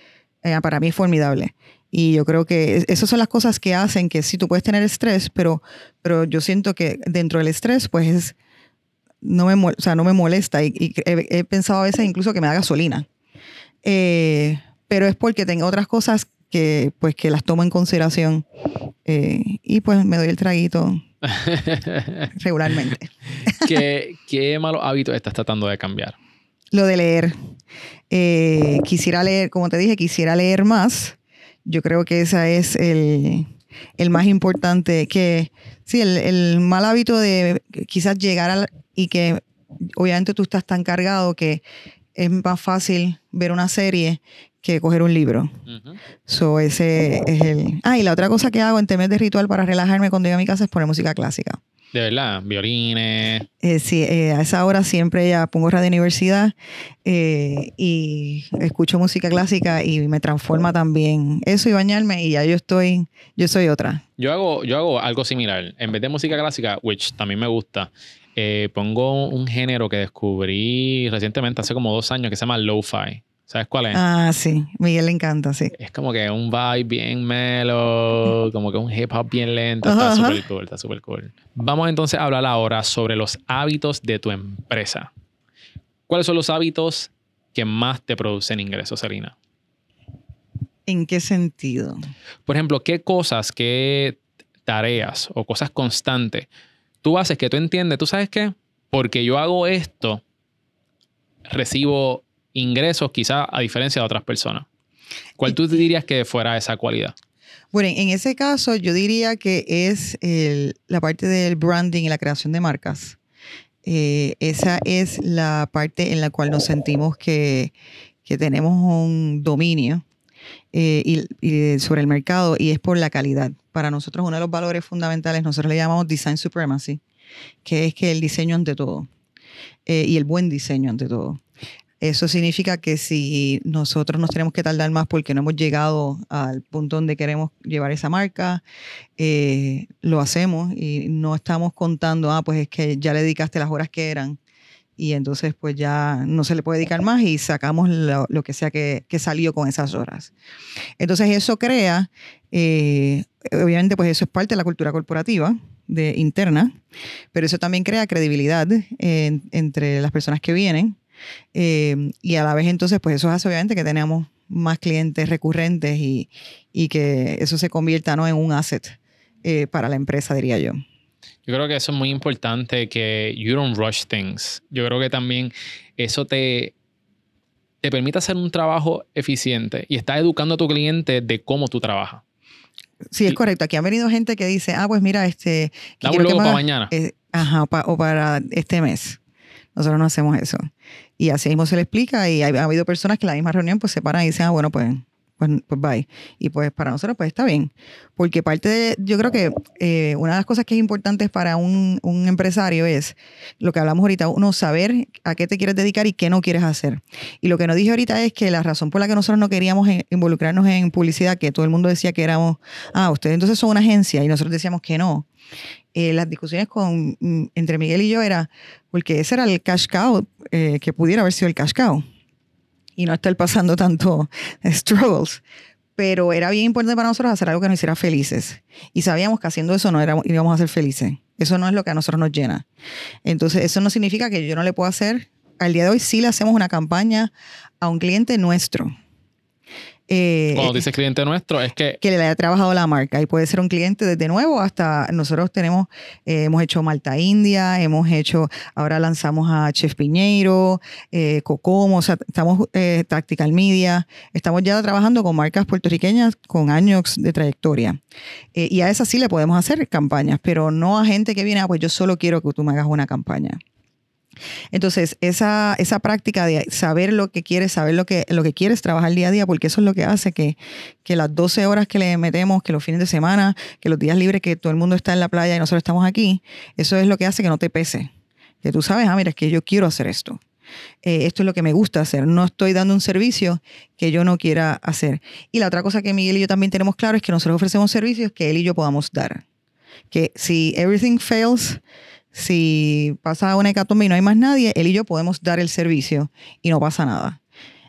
eh, para mí es formidable. Y yo creo que es- esas son las cosas que hacen que sí, tú puedes tener estrés, pero, pero yo siento que dentro del estrés, pues es, no me, o sea, no me molesta. Y, he, he pensado a veces incluso que me da gasolina. Pero es porque tengo otras cosas que pues que las tomo en consideración y pues me doy el traguito regularmente. ¿Qué, ¿Qué malos hábitos estás tratando de cambiar? Lo de leer. Eh, quisiera leer, como te dije, quisiera leer más. Yo creo que ese es el, el más importante. Que sí, el, el mal hábito de quizás llegar al, y que obviamente tú estás tan cargado que es más fácil ver una serie que coger un libro. Ujú. So, ese es el. Ah, y la otra cosa que hago en temas de ritual para relajarme cuando llego a mi casa es poner música clásica. De verdad, violines. Eh, sí, eh, a esa hora siempre ya pongo radio universidad eh, y escucho música clásica y me transforma también eso y bañarme y ya yo estoy, yo soy otra. Yo hago, yo hago algo similar. En vez de música clásica, which también me gusta, eh, pongo un género que descubrí recientemente, hace como dos años, que se llama lo-fi. ¿Sabes cuál es? Ah, sí, Miguel le encanta, sí. Es como que un vibe bien mellow, como que un hip hop bien lento. Ajá, está súper cool, está súper cool. Vamos entonces a hablar ahora sobre los hábitos de tu empresa. ¿Cuáles son los hábitos que más te producen ingresos, Selina? ¿En qué sentido? Por ejemplo, ¿qué cosas, qué tareas o cosas constantes tú haces que tú entiendes? ¿Tú sabes qué? Porque yo hago esto, recibo ingresos quizás a diferencia de otras personas. ¿Cuál tú dirías que fuera esa cualidad? Bueno, en ese caso yo diría que es el- la parte del branding y la creación de marcas. Eh, esa es la parte en la cual nos sentimos que, que tenemos un dominio eh, y, y sobre el mercado y es por la calidad. Para nosotros uno de los valores fundamentales, nosotros le llamamos design supremacy, que es que el diseño ante todo eh, y el buen diseño ante todo. Eso significa que si nosotros nos tenemos que tardar más porque no hemos llegado al punto donde queremos llevar esa marca, eh, lo hacemos y no estamos contando, ah, pues es que ya le dedicaste las horas que eran y entonces pues ya no se le puede dedicar más y sacamos lo, lo que sea que, que salió con esas horas. Entonces eso crea, eh, obviamente pues eso es parte de la cultura corporativa de, interna, pero eso también crea credibilidad en- entre las personas que vienen eh, y a la vez entonces, pues eso hace obviamente que tenemos más clientes recurrentes y, y que eso se convierta ¿no? en un asset eh, para la empresa, diría yo. Yo creo que eso es muy importante que you don't rush things. Yo creo que también eso te te permite hacer un trabajo eficiente y estás educando a tu cliente de cómo tú trabajas. Sí, es Y- correcto. Aquí han venido gente que dice, ah, pues mira, este... Dame un logo para mañana. eh, ajá, o, pa- o para este mes. Nosotros no hacemos eso. Y así mismo se le explica y ha habido personas que en la misma reunión pues se paran y dicen, ah, bueno, pues, pues, pues bye. Y pues para nosotros pues está bien. Porque parte de, yo creo que eh, una de las cosas que es importante para un, empresario es lo que hablamos ahorita, uno saber a qué te quieres dedicar y qué no quieres hacer. Y lo que nos dije ahorita es que la razón por la que nosotros no queríamos eh, involucrarnos en publicidad, que todo el mundo decía que éramos, ah, ustedes entonces son una agencia y nosotros decíamos que no. Eh, las discusiones con, mm, entre Miguel y yo era, porque ese era el cash cow, eh, que pudiera haber sido el cash cow. Y no estar pasando tanto struggles. Pero era bien importante para nosotros hacer algo que nos hiciera felices. Y sabíamos que haciendo eso no éramos, íbamos a ser felices. Eso no es lo que a nosotros nos llena. Entonces, eso no significa que yo no le pueda hacer. Al día de hoy sí le hacemos una campaña a un cliente nuestro. Eh, Cuando dices cliente nuestro, es que que le haya trabajado la marca. Y puede ser un cliente desde nuevo hasta nosotros tenemos eh, hemos hecho Malta India hemos hecho ahora lanzamos a Chef Piñeiro eh, Cocomo o sea estamos eh, Tactical Media. Estamos ya trabajando con marcas puertorriqueñas con años de trayectoria. Eh, y a esas sí le podemos hacer campañas pero no a gente que viene ah, pues yo solo quiero que tú me hagas una campaña entonces, esa, esa práctica de saber lo que quieres, saber lo que, lo que quieres trabajar día a día, porque eso es lo que hace que, que las 12 horas que le metemos, que los fines de semana, que los días libres, que todo el mundo está en la playa y nosotros estamos aquí, eso es lo que hace que no te pese. Que tú sabes, ah, mira, es que yo quiero hacer esto. Eh, esto es lo que me gusta hacer. No estoy dando un servicio que yo no quiera hacer. Y la otra cosa que Miguel y yo también tenemos claro es que nosotros ofrecemos servicios que él y yo podamos dar. Que si everything fails, si pasa una hecatombe y no hay más nadie, él y yo podemos dar el servicio y no pasa nada.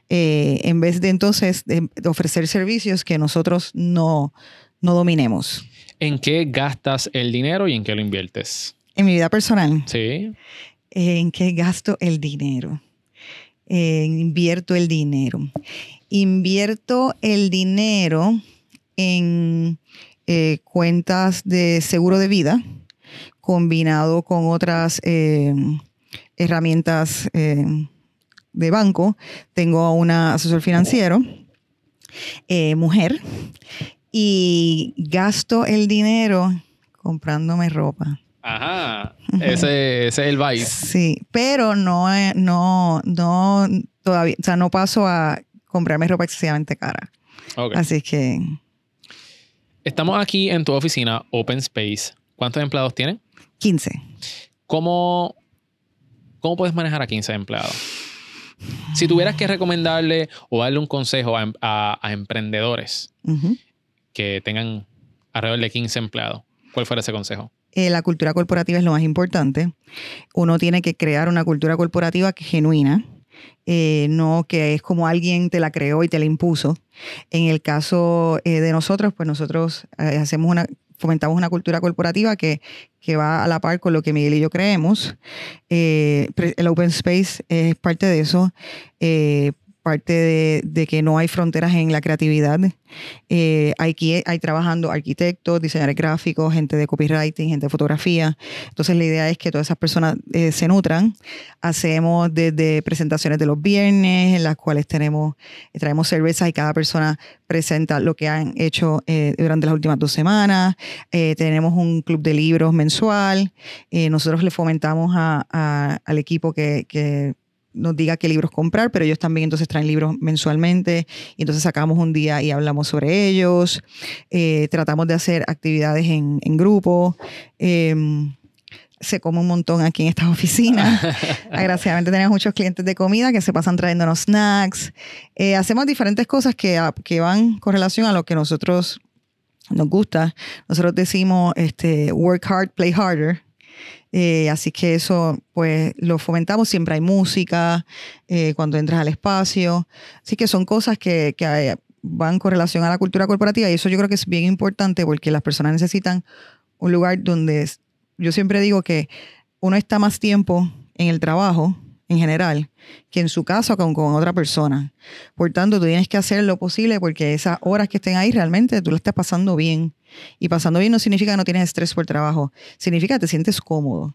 Eh, en vez de entonces de ofrecer servicios que nosotros no, no dominemos. en qué gastas el dinero y en qué lo inviertes. En mi vida personal, Sí. ¿en qué gasto el dinero? Eh, invierto el dinero. Invierto el dinero en eh, cuentas de seguro de vida combinado con otras eh, herramientas eh, de banco. Tengo una asesor financiero, eh, mujer, y gasto el dinero comprándome ropa. Ajá. Ese, ese es el vice. Sí, pero no, no, no, todavía, o sea, no paso a comprarme ropa excesivamente cara. Así que Estamos aquí en tu oficina, Open Space. ¿Cuántos empleados tienen? 15. ¿Cómo, ¿Cómo puedes manejar a 15 empleados? Si tuvieras que recomendarle o darle un consejo a, em- a- a emprendedores que tengan alrededor de 15 empleados, ¿cuál fuera ese consejo? Eh, la cultura corporativa es lo más importante. Uno tiene que crear una cultura corporativa que genuina, eh, no que es como alguien te la creó y te la impuso. En el caso eh, de nosotros, pues nosotros eh, hacemos una, fomentamos una cultura corporativa que, que va a la par con lo que Miguel y yo creemos. Eh, el Open Space es parte de eso. eh, parte de, que no hay fronteras en la creatividad. Eh, hay, trabajando arquitectos, diseñadores gráficos, gente de copywriting, gente de fotografía. Entonces la idea es que todas esas personas eh, se nutran. Hacemos desde presentaciones de los viernes, en las cuales tenemos, traemos cervezas y cada persona presenta lo que han hecho eh, durante las últimas dos semanas. Eh, tenemos un club de libros mensual. Eh, nosotros le fomentamos al equipo que nos diga qué libros comprar, pero ellos también entonces traen libros mensualmente y entonces sacamos un día y hablamos sobre ellos. Eh, tratamos de hacer actividades en, en grupo. Eh, se come un montón aquí en estas oficinas. Agraciadamente tenemos muchos clientes de comida que se pasan trayéndonos snacks. Eh, hacemos diferentes cosas que, a- que van con relación a lo que nosotros nos gusta. Nosotros decimos este, work hard, play harder. Eh, así que eso, pues, lo fomentamos. Siempre hay música eh, cuando entras al espacio. Así que son cosas que, que eh, van con relación a la cultura corporativa y eso yo creo que es bien importante porque las personas necesitan un lugar donde yo siempre digo que uno está más tiempo en el trabajo en general que en su casa o con, con otra persona. Por tanto, tú tienes que hacer lo posible porque esas horas que estén ahí realmente tú la estás pasando bien. Y pasando bien no significa que no tienes estrés por trabajo, significa que te sientes cómodo.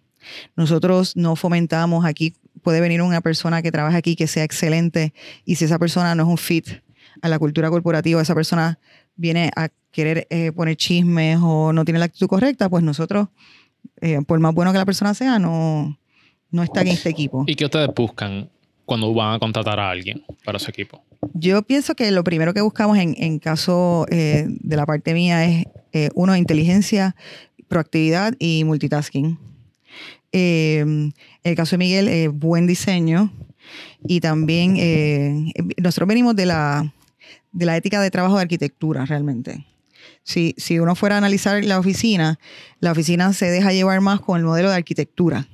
Nosotros no fomentamos aquí, puede venir una persona que trabaja aquí que sea excelente y si esa persona no es un fit a la cultura corporativa, esa persona viene a querer eh, poner chismes o no tiene la actitud correcta, pues nosotros, eh, por más bueno que la persona sea, no, no está en este equipo. ¿Y qué ustedes buscan cuando van a contratar a alguien para su equipo? Yo pienso que lo primero que buscamos en, en caso eh, de la parte mía es, eh, uno, inteligencia, proactividad y multitasking. Eh, en el caso de Miguel, buen diseño y también eh, nosotros venimos de la, de la ética de trabajo de arquitectura realmente. Si, si uno fuera a analizar la oficina, la oficina se deja llevar más con el modelo de arquitectura.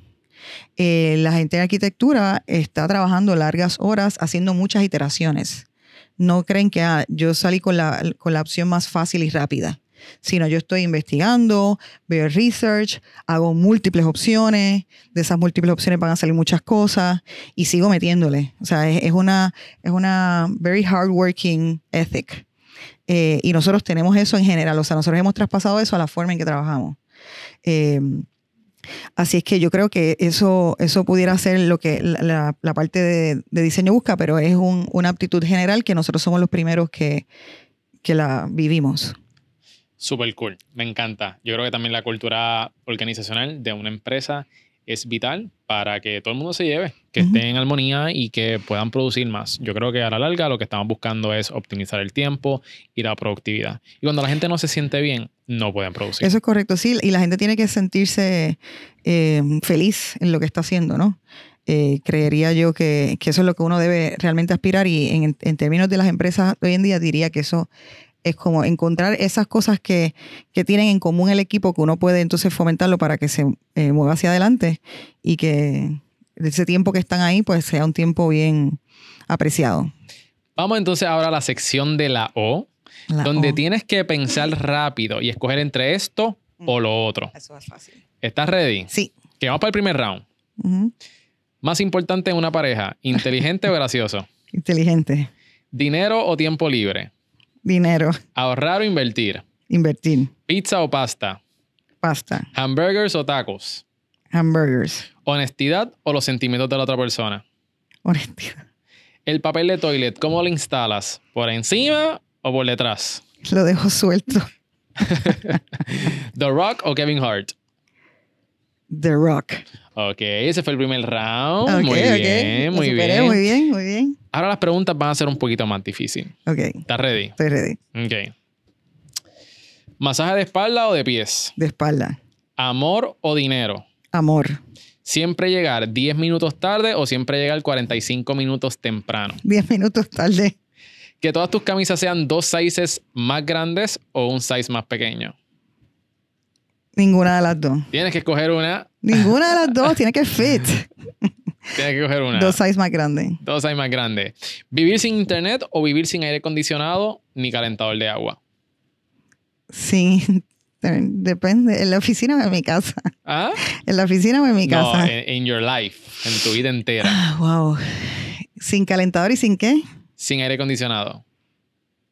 Eh, la gente de arquitectura está trabajando largas horas haciendo muchas iteraciones. No creen que ah, yo salí con la, con la opción más fácil y rápida, sino yo estoy investigando, veo research, hago múltiples opciones, de esas múltiples opciones van a salir muchas cosas y sigo metiéndole. O sea, es, es una, es una very hardworking ethic. Eh, y nosotros tenemos eso en general, o sea, nosotros hemos traspasado eso a la forma en que trabajamos. Eh, Así es que yo creo que eso, eso pudiera ser lo que la, parte de, diseño busca, pero es un- una aptitud general que nosotros somos los primeros que, que la vivimos. Super cool, me encanta. Yo creo que también la cultura organizacional de una empresa es vital para que todo el mundo se lleve, que esté en armonía y que puedan producir más. Yo creo que a la larga lo que estamos buscando es optimizar el tiempo y la productividad. Y cuando la gente no se siente bien, no pueden producir. Eso es correcto, sí, y la gente tiene que sentirse eh, feliz en lo que está haciendo, ¿no? Eh, creería yo que, que eso es lo que uno debe realmente aspirar y en, en términos de las empresas hoy en día diría que eso es como encontrar esas cosas que, que tienen en común el equipo que uno puede entonces fomentarlo para que se eh, mueva hacia adelante y que ese tiempo que están ahí pues sea un tiempo bien apreciado. Vamos entonces ahora a la sección de la O, La donde O. tienes que pensar rápido y escoger entre esto o lo otro. Eso es fácil. ¿Estás ready? Sí. Que vamos para el primer round. Más importante en una pareja, inteligente o gracioso. Inteligente. Dinero o tiempo libre. Dinero. Ahorrar o invertir. Invertir. Pizza o pasta. Pasta. Hamburgers o tacos. Hamburgers. Honestidad o los sentimientos de la otra persona. Honestidad. El papel de toilet, ¿cómo lo instalas? ¿Por encima o por detrás? Lo dejo suelto. ¿The Rock o Kevin Hart? The Rock. Ok, ese fue el primer round. Muy bien, muy superé, bien. Muy bien, muy bien. Ahora las preguntas van a ser un poquito más difíciles. Ok, ¿Estás ready? estoy ready. Ok. ¿Masaje de espalda o de pies? De espalda. ¿Amor o dinero? Amor. ¿Siempre llegar 10 minutos tarde o siempre llegar 45 minutos temprano? Diez minutos tarde. Que todas tus camisas sean dos sizes más grandes o un size más pequeño. Ninguna de las dos. Tienes que escoger una. Ninguna de las dos. Tiene que fit. Tienes que escoger una. Dos size más grandes. Dos sizes más grandes. ¿Vivir sin internet o vivir sin aire acondicionado ni calentador de agua? Sí. Depende. En la oficina o en mi casa. ¿Ah? En la oficina o en mi No, casa. en, en your life, en tu vida entera. Ah, wow. ¿Sin calentador y sin qué? Sin aire acondicionado.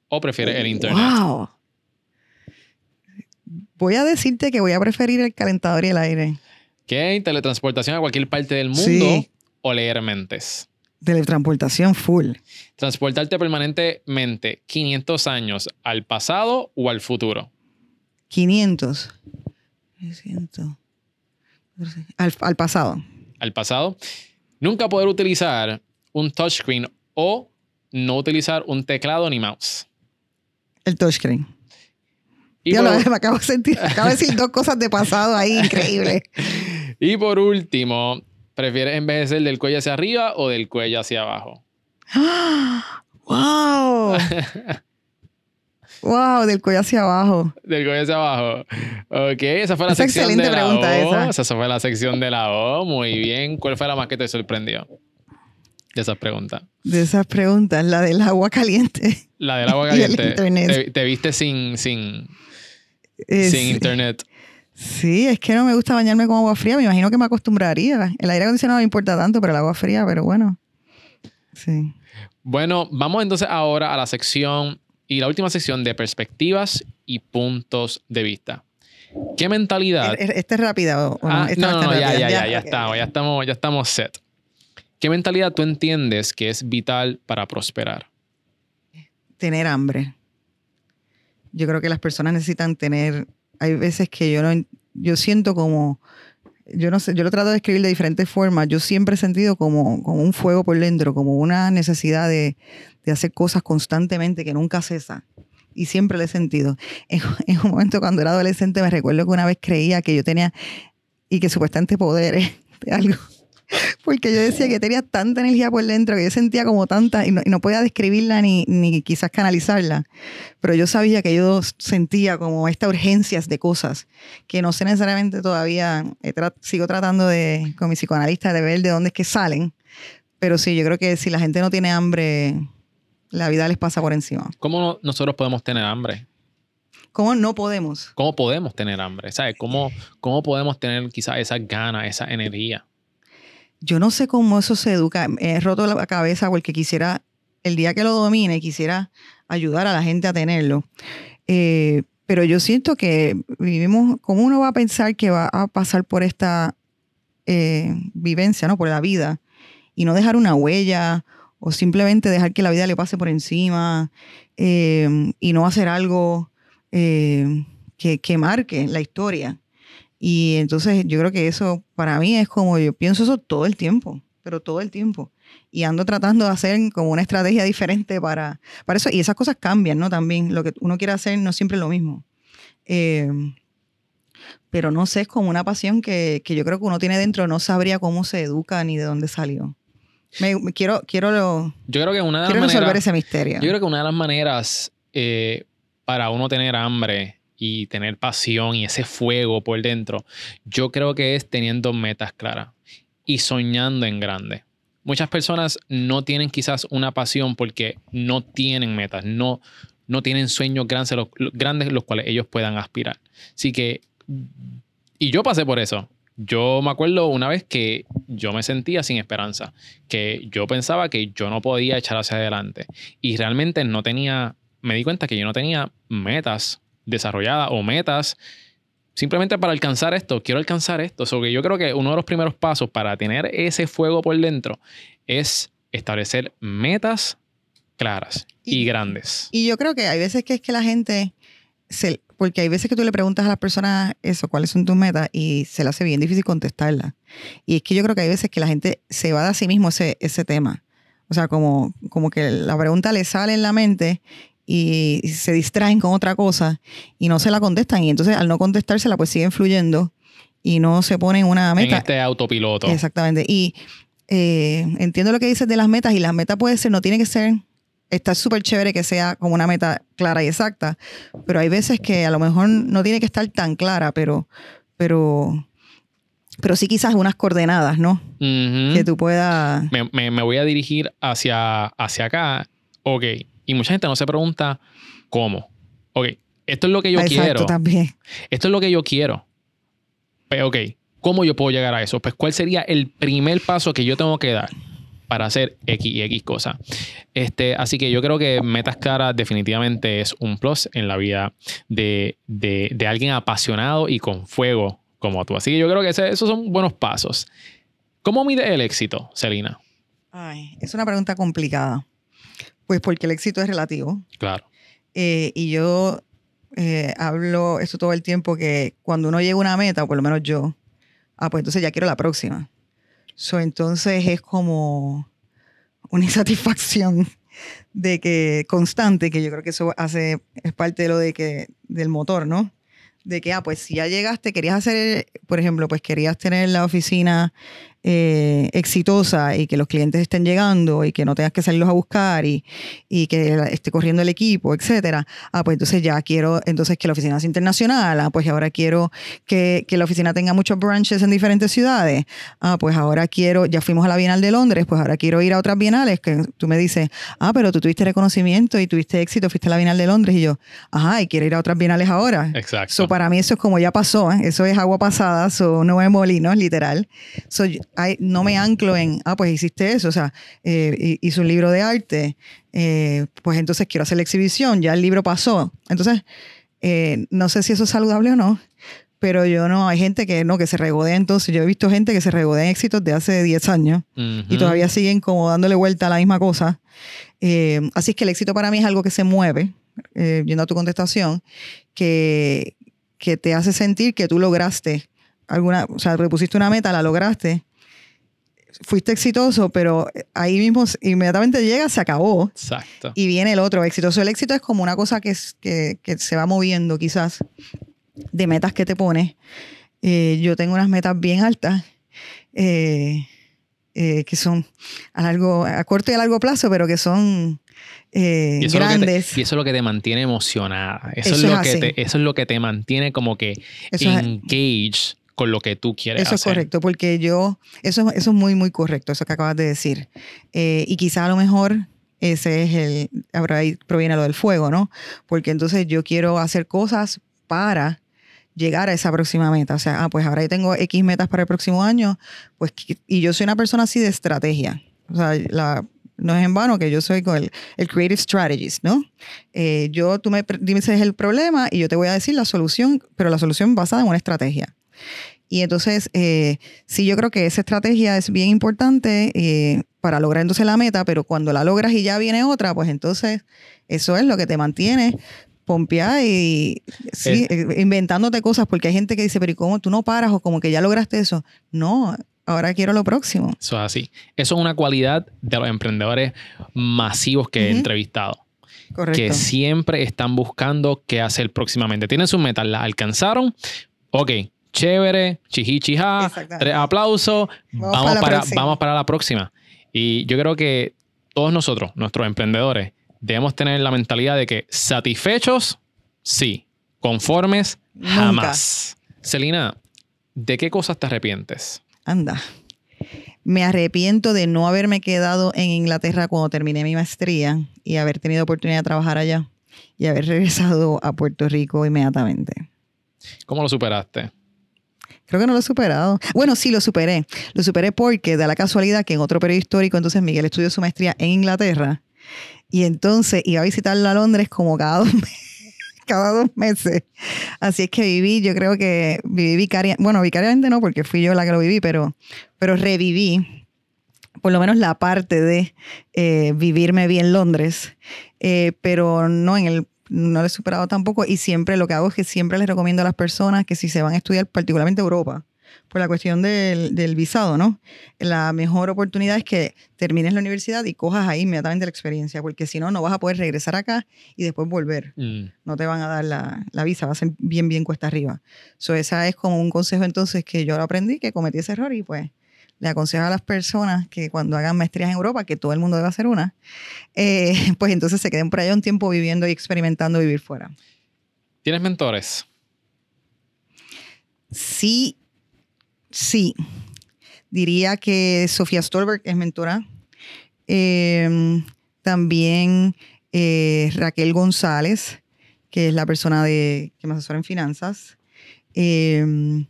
¿O prefieres el internet? Wow. Voy a decirte que voy a preferir el calentador y el aire. ¿Qué? ¿Teletransportación a cualquier parte del mundo Sí. o leer mentes? Teletransportación full. ¿Transportarte permanentemente 500 años al pasado o al futuro? 500. 300. Al, al pasado. Al pasado. Nunca poder utilizar un touchscreen o no utilizar un teclado ni mouse. El touchscreen. Y Ya por, lo, me acabo de sentir, acabo de decir dos cosas de pasado ahí, increíble. y por último, ¿prefieres envejecer del cuello hacia arriba o del cuello hacia abajo? ¡Wow! ¡Wow! Del cuello hacia abajo. Del cuello hacia abajo. Ok, esa fue la sección excelente de la pregunta, O. esa. Esa fue la sección de la O. Muy bien. ¿Cuál fue la más que te sorprendió? De esas preguntas. De esas preguntas, la del agua caliente. La del agua Y el caliente. internet. Te, te viste sin, sin, Eh, sin sí. internet. Sí, es que no me gusta bañarme con agua fría. Me imagino que me acostumbraría. El aire acondicionado no me importa tanto, pero el agua fría, pero bueno. Sí. Bueno, vamos entonces ahora a la sección y la última sección de perspectivas y puntos de vista. ¿Qué mentalidad? Este es rápido. ¿o no? Ah, no, ya, ya, ya, ya estamos, ya estamos, ya estamos set. ¿Qué mentalidad tú entiendes que es vital para prosperar? Tener hambre. Yo creo que las personas necesitan tener. Hay veces que yo no. Yo siento como. Yo no sé, yo lo trato de escribir de diferentes formas. Yo siempre he sentido como, como un fuego por dentro, como una necesidad de, de hacer cosas constantemente que nunca cesa. Y siempre lo he sentido. En, en un momento cuando era adolescente me recuerdo que una vez creía que yo tenía, y que supuestamente poderes de algo. Porque yo decía que tenía tanta energía por dentro, que yo sentía como tanta, y no, y no podía describirla ni, ni quizás canalizarla, pero yo sabía que yo sentía como esta urgencia de cosas que no sé necesariamente todavía, he tra- sigo tratando de, con mi psicoanalista de ver de dónde es que salen, pero sí, yo creo que si la gente no tiene hambre, la vida les pasa por encima. ¿Cómo no- nosotros podemos tener hambre? ¿Cómo no podemos? ¿Cómo podemos tener hambre? ¿Sabes? ¿Cómo, ¿Cómo podemos tener quizás esas ganas, esa energía? Yo no sé cómo eso se educa. He roto la cabeza porque quisiera, el día que lo domine, quisiera ayudar a la gente a tenerlo. Eh, pero yo siento que vivimos, ¿cómo uno va a pensar que va a pasar por esta eh, vivencia, ¿no? Por la vida y no dejar una huella o simplemente dejar que la vida le pase por encima eh, y no hacer algo eh, que, que marque la historia. Y entonces yo creo que eso para mí es como yo pienso eso todo el tiempo, pero todo el tiempo. Y ando tratando de hacer como una estrategia diferente para, para eso. Y esas cosas cambian, ¿no? También lo que uno quiere hacer no siempre es lo mismo. Eh, pero no sé, es como una pasión que, que yo creo que uno tiene dentro, no sabría cómo se educa ni de dónde salió. Me, me quiero quiero, lo, Yo creo que una de las quiero resolver maneras... ese misterio. Yo creo que una de las maneras eh, para uno tener hambre y tener pasión y ese fuego por dentro, yo creo que es teniendo metas claras y soñando en grande. Muchas personas no tienen quizás una pasión porque no tienen metas, no, no tienen sueños grandes los, grandes los cuales ellos puedan aspirar. Así que, y yo pasé por eso. Yo me acuerdo una vez que yo me sentía sin esperanza, que yo pensaba que yo no podía echar hacia adelante y realmente no tenía, me di cuenta que yo no tenía metas desarrolladas o metas simplemente para alcanzar esto, quiero alcanzar esto. So que yo creo que uno de los primeros pasos para tener ese fuego por dentro es establecer metas claras y, Y- grandes. Y yo creo que hay veces que es que la gente, se, porque hay veces que tú le preguntas a las personas eso, cuáles son tus metas, y se le hace bien difícil contestarla. Y es que yo creo que hay veces que la gente se va de a sí mismo ese, ese tema. O sea, como, como que la pregunta le sale en la mente y se distraen con otra cosa y no se la contestan. Y entonces al no contestársela, pues siguen fluyendo y no se ponen una En meta. este autopiloto. Exactamente. Y eh, entiendo lo que dices de las metas y las metas puede ser, no tiene que ser, está súper chévere que sea como una meta clara y exacta, pero hay veces que a lo mejor no tiene que estar tan clara, pero, pero, pero sí quizás unas coordenadas, ¿no? Ujú. Que tú puedas... me, me- me voy a dirigir hacia, hacia acá. Ok. Y mucha gente no se pregunta cómo. Ok. Esto es lo que yo Exacto, quiero. también. Esto es lo que yo quiero. Pero, ok. ¿Cómo yo puedo llegar a eso? Pues, ¿cuál sería el primer paso que yo tengo que dar para hacer X y X cosas? Este, así que yo creo que metas claras definitivamente es un plus en la vida de, de- de alguien apasionado y con fuego como tú. Así que yo creo que ese- esos son buenos pasos. ¿Cómo mide el éxito, Celina? Ay, es una pregunta complicada. Pues porque el éxito es relativo. Claro. Eh, y yo eh, hablo esto todo el tiempo que cuando uno llega a una meta, o por lo menos yo, ah, pues entonces ya quiero la próxima. So, entonces es como una insatisfacción de que constante, que yo creo que eso hace, es parte de lo de que, del motor, ¿no? De que, ah, pues si ya llegaste, querías hacer, por ejemplo, pues querías tener la oficina eh, exitosa y que los clientes estén llegando y que no tengas que salirlos a buscar y, y que esté corriendo el equipo, etcétera. Ah, pues entonces ya quiero, entonces que la oficina sea internacional. Ah, pues ahora quiero que, que la oficina tenga muchos branches en diferentes ciudades. Ah, pues ahora quiero, ya fuimos a la Bienal de Londres, pues ahora quiero ir a otras bienales que tú me dices, ah, pero tú tuviste reconocimiento y tuviste éxito, fuiste a la Bienal de Londres y yo, ajá, y quiero ir a otras bienales ahora. Exacto. So, para mí eso es como ya pasó, ¿eh? eso es agua pasada, so, no me molino, literal. So, no me anclo en, ah, pues hiciste eso, o sea, eh, hi- hice un libro de arte, eh, pues entonces quiero hacer la exhibición, ya el libro pasó. Entonces, eh, no sé si eso es saludable o no, pero yo no, hay gente que no, que se regodea entonces. Yo he visto gente que se regodea en éxitos de hace 10 años y todavía siguen como dándole vuelta a la misma cosa. Eh, así es que el éxito para mí es algo que se mueve, eh, yendo a tu contestación, que, que te hace sentir que tú lograste alguna, o sea, te pusiste una meta, la lograste, fuiste exitoso, pero ahí mismo inmediatamente llega, se acabó Exacto. y viene el otro exitoso. El éxito es como una cosa que, es- que, que se va moviendo quizás de metas que te pones. Eh, yo tengo unas metas bien altas eh, eh, que son a, largo, a corto y a largo plazo, pero que son eh, Y grandes. te, y eso es lo que te mantiene emocionada. Eso, Eso es es lo que te, eso es lo que te mantiene como que Eso es- engaged con lo que tú quieres Eso es hacer. correcto, porque yo, eso, eso es muy, muy correcto, eso que acabas de decir. Eh, y quizá a lo mejor ese es el, ahora ahí proviene lo del fuego, ¿no? Porque entonces yo quiero hacer cosas para llegar a esa próxima meta. O sea, ah, pues ahora yo tengo X metas para el próximo año, pues, y yo soy una persona así de estrategia. O sea, la, no es en vano que yo soy con el, el creative strategist, ¿no? Eh, yo, tú me dices el problema y yo te voy a decir la solución, pero la solución basada en una estrategia. Y entonces, eh, sí, yo creo que esa estrategia es bien importante eh, para lograr entonces la meta, pero cuando la logras y ya viene otra, pues entonces eso es lo que te mantiene pompeada y sí, eh, inventándote cosas, porque hay gente que dice, pero ¿y cómo tú no paras? O como que ya lograste eso. No, ahora quiero lo próximo. Eso es así. Eso es una cualidad de los emprendedores masivos que he Ujú. entrevistado. Correcto. que siempre están buscando qué hacer próximamente. Tienen sus metas, las alcanzaron. Ok, chévere, chiji chija, Exactamente. tres aplausos, Vamos vamos, para la para, próxima. vamos para la próxima. Y yo creo que todos nosotros, nuestros emprendedores, debemos tener la mentalidad de que satisfechos, sí, conformes, Nunca. jamás. Celina, ¿de qué cosas te arrepientes? Anda. Me arrepiento de no haberme quedado en Inglaterra cuando terminé mi maestría y haber tenido oportunidad de trabajar allá y haber regresado a Puerto Rico inmediatamente. ¿Cómo lo superaste? Creo que no lo he superado. Bueno, sí, lo superé. Lo superé porque da la casualidad que en otro periodo histórico, entonces Miguel estudió su maestría en Inglaterra y entonces iba a visitarla a Londres como cada dos, me- cada dos meses. Así es que viví, yo creo que viví vicaria, bueno, vicariamente no, porque fui yo la que lo viví, pero, pero reviví por lo menos la parte de eh, vivirme bien Londres, eh, pero no en el no lo he superado tampoco y siempre lo que hago es que siempre les recomiendo a las personas que si se van a estudiar, particularmente Europa, por la cuestión del, del visado, ¿no? La mejor oportunidad es que termines la universidad y cojas ahí inmediatamente la experiencia, porque si no, no vas a poder regresar acá y después volver. Mm, No te van a dar la, la visa, va a ser bien, bien cuesta arriba. So, esa es como un consejo entonces que yo lo aprendí, que cometí ese error y pues le aconsejo a las personas que cuando hagan maestrías en Europa, que todo el mundo debe hacer una, eh, pues entonces se queden por allá un tiempo viviendo y experimentando vivir fuera. ¿Tienes mentores? Sí, sí. Diría que Sofía Stolberg es mentora. Eh, también eh, Raquel González, que es la persona de, que me asesora en finanzas. Eh,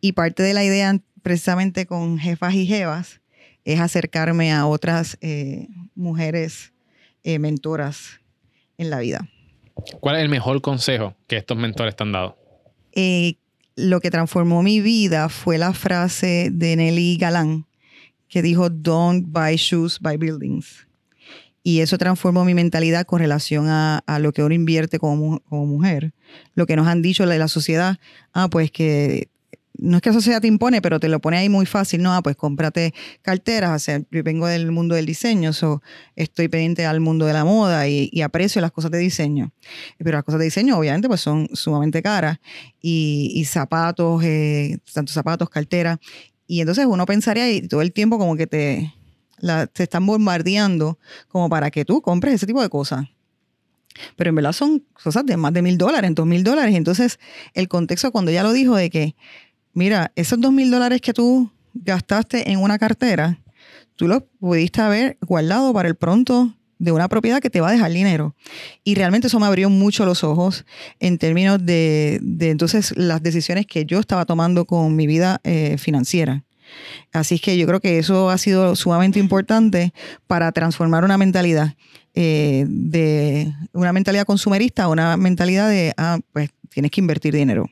y parte de la idea, precisamente con jefas y jevas, es acercarme a otras eh, mujeres eh, mentoras en la vida. ¿Cuál es el mejor consejo que estos mentores te han dado? eh, lo que transformó mi vida fue la frase de Nelly Galán que dijo, don't buy shoes, buy buildings. Y eso transformó mi mentalidad con relación a, a lo que uno invierte como, mu- como mujer. Lo que nos han dicho de la sociedad, ah, pues que no es que la sociedad te impone, pero te lo pone ahí muy fácil, no, ah, pues cómprate carteras, o sea, yo vengo del mundo del diseño, so estoy pendiente al mundo de la moda y, aprecio las cosas de diseño. Pero las cosas de diseño obviamente pues son sumamente caras y, zapatos, eh, tanto zapatos, cartera. Y entonces uno pensaría y todo el tiempo como que te, te están bombardeando como para que tú compres ese tipo de cosas. Pero en verdad son cosas de más de mil dólares, dos mil dólares. Entonces el contexto cuando ella lo dijo de que, mira, esos dos mil dólares que tú gastaste en una cartera, tú los pudiste haber guardado para el pronto de una propiedad que te va a dejar dinero. Y realmente eso me abrió mucho los ojos en términos de, de entonces las decisiones que yo estaba tomando con mi vida eh, financiera. Así que yo creo que eso ha sido sumamente importante para transformar una mentalidad eh, de una mentalidad consumerista a una mentalidad de, ah, pues tienes que invertir dinero.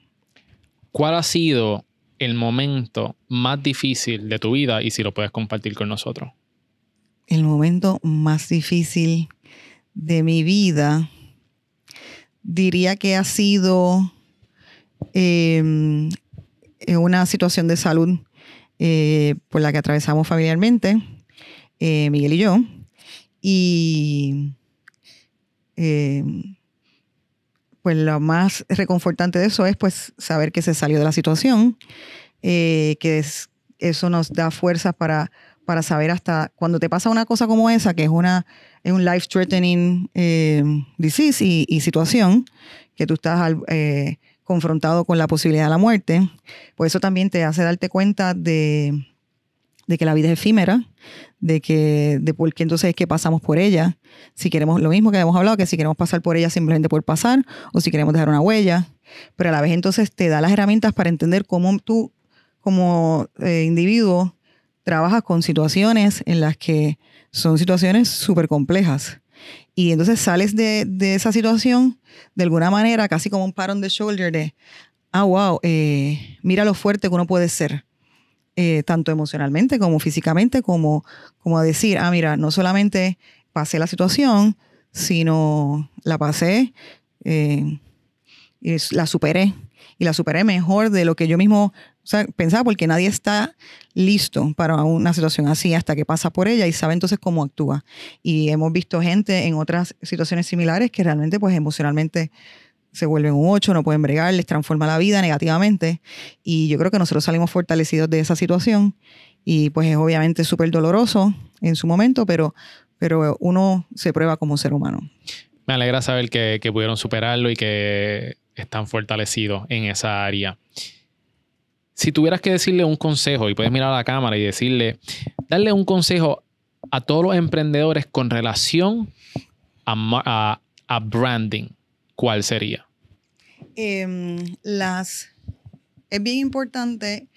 ¿cuál ha sido el momento más difícil de tu vida y si lo puedes compartir con nosotros? El momento más difícil de mi vida diría que ha sido em, una situación de salud eh, por la que atravesamos familiarmente, eh, Miguel y yo. Y em, pues lo más reconfortante de eso es pues saber que se salió de la situación, eh, que eso nos da fuerzas para, para saber hasta cuando te pasa una cosa como esa, que es, una, es un life-threatening eh, disease y, situación, que tú estás eh, confrontado con la posibilidad de la muerte, pues eso también te hace darte cuenta de, de que la vida es efímera, de que de por qué entonces es que pasamos por ella. Si queremos lo mismo que hemos hablado, que si queremos pasar por ella simplemente por pasar o si queremos dejar una huella, pero a la vez entonces te da las herramientas para entender cómo tú como eh, individuo trabajas con situaciones en las que son situaciones súper complejas. Y entonces sales de, esa situación de alguna manera, casi como un pat on the shoulder de, ah, wow, eh, mira lo fuerte que uno puede ser eh, tanto emocionalmente como físicamente, como, como a decir, ah, mira, no solamente pasé la situación, sino la pasé eh, y la superé. Y la superé mejor de lo que yo mismo pensaba, porque nadie está listo para una situación así hasta que pasa por ella y sabe entonces cómo actúa. Y hemos visto gente en otras situaciones similares que realmente, pues emocionalmente se vuelven un ocho, no pueden bregar, les transforma la vida negativamente. Y yo creo que nosotros salimos fortalecidos de esa situación. Y pues es obviamente súper doloroso en su momento, pero, pero uno se prueba como ser humano. Me alegra saber que, pudieron superarlo y que están fortalecidos en esa área. Si tuvieras que decirle un consejo, y puedes mirar a la cámara y decirle, darle un consejo a todos los emprendedores con relación a, a branding, ¿cuál sería? Em, las, es bien importante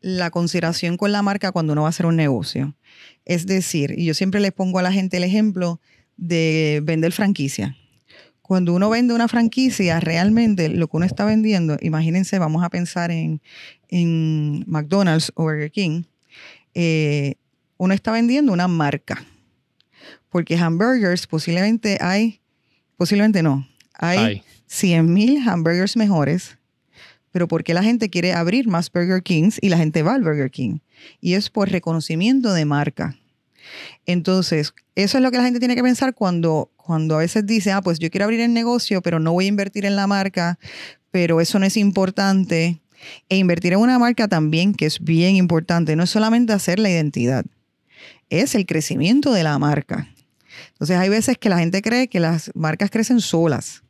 la consideración con la marca cuando uno va a hacer un negocio. Es decir, y yo siempre les pongo a la gente el ejemplo de vender franquicia. Cuando uno vende una franquicia, realmente lo que uno está vendiendo, imagínense, vamos a pensar en, McDonald's o Burger King, eh, uno está vendiendo una marca. Porque hamburgers posiblemente hay, posiblemente no, hay, 100 mil hamburgers mejores, pero ¿por qué la gente quiere abrir más Burger Kings y la gente va al Burger King? Y es por reconocimiento de marca. Entonces, eso es lo que la gente tiene que pensar cuando, cuando a veces dice, ah, pues yo quiero abrir el negocio, pero no voy a invertir en la marca, pero eso no es importante. E invertir en una marca también, que es bien importante, no es solamente hacer la identidad, es el crecimiento de la marca. Entonces hay veces que la gente cree que las marcas crecen solas.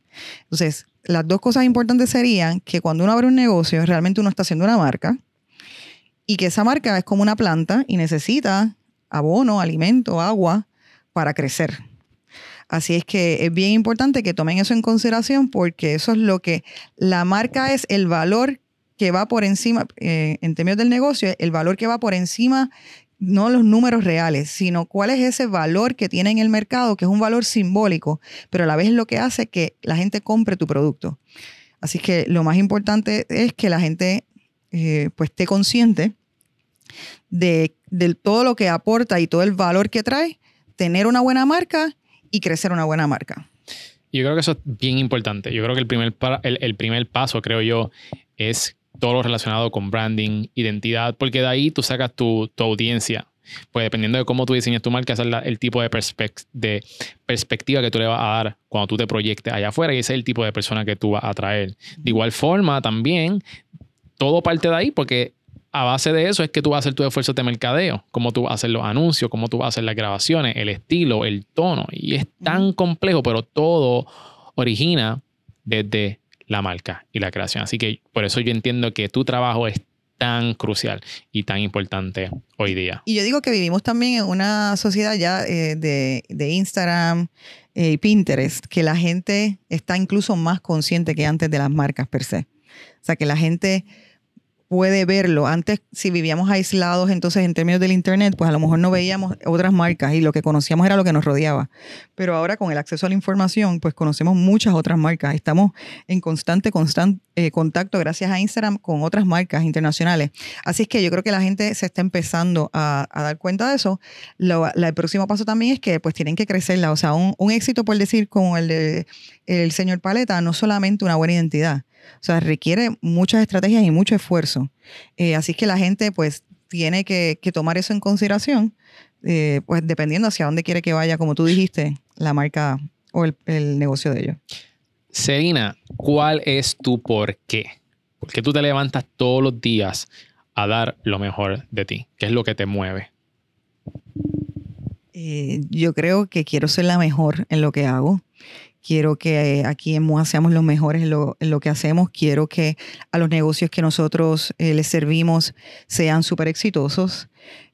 Entonces, las dos cosas importantes serían que cuando uno abre un negocio, realmente uno está haciendo una marca y que esa marca es como una planta y necesita abono, alimento, agua para crecer. Así es que es bien importante que tomen eso en consideración porque eso es lo que la marca es el valor que va por encima, eh, en términos del negocio, el valor que va por encima no los números reales, sino cuál es ese valor que tiene en el mercado, que es un valor simbólico, pero a la vez es lo que hace que la gente compre tu producto. Así que lo más importante es que la gente eh, pues esté consciente de, todo lo que aporta y todo el valor que trae tener una buena marca y crecer una buena marca. Yo creo que eso es bien importante. Yo creo que el primer, el primer paso, creo yo, es todo lo relacionado con branding, identidad, porque de ahí tú sacas tu, audiencia. Pues dependiendo de cómo tú diseñas tu marca, ese es el tipo de, de, perspectiva que tú le vas a dar cuando tú te proyectes allá afuera y ese es el tipo de persona que tú vas a atraer. De igual forma, también, todo parte de ahí porque a base de eso es que tú vas a hacer tu esfuerzo de mercadeo, cómo tú vas a hacer los anuncios, cómo tú vas a hacer las grabaciones, el estilo, el tono. Y es tan complejo, pero todo origina desde la marca y la creación. Así que por eso yo entiendo que tu trabajo es tan crucial y tan importante hoy día. Y yo digo que vivimos también en una sociedad ya eh, de, Instagram eh, y Pinterest, que la gente está incluso más consciente que antes de las marcas per se. O sea, que la gente puede verlo. Antes, si vivíamos aislados, entonces en términos del Internet, pues a lo mejor no veíamos otras marcas y lo que conocíamos era lo que nos rodeaba. Pero ahora con el acceso a la información, pues conocemos muchas otras marcas. Estamos en constante, constante eh, contacto gracias a Instagram con otras marcas internacionales. Así es que yo creo que la gente se está empezando a, dar cuenta de eso. el próximo paso también es que pues tienen que crecerla. O sea, un, un éxito, por decir, como el de el señor Paleta, no solamente una buena identidad o sea, requiere muchas estrategias y mucho esfuerzo. Eh, así que la gente pues tiene que, tomar eso en consideración, eh, pues dependiendo hacia dónde quiere que vaya, como tú dijiste, la marca o el, negocio de ellos. Selina, ¿cuál es tu por qué? ¿Por qué tú te levantas todos los días a dar lo mejor de ti? ¿Qué es lo que te mueve? Eh, yo creo que quiero ser la mejor en lo que hago. Quiero que aquí en MOA seamos los mejores en lo, que hacemos. Quiero que a los negocios que nosotros eh, les servimos sean súper exitosos.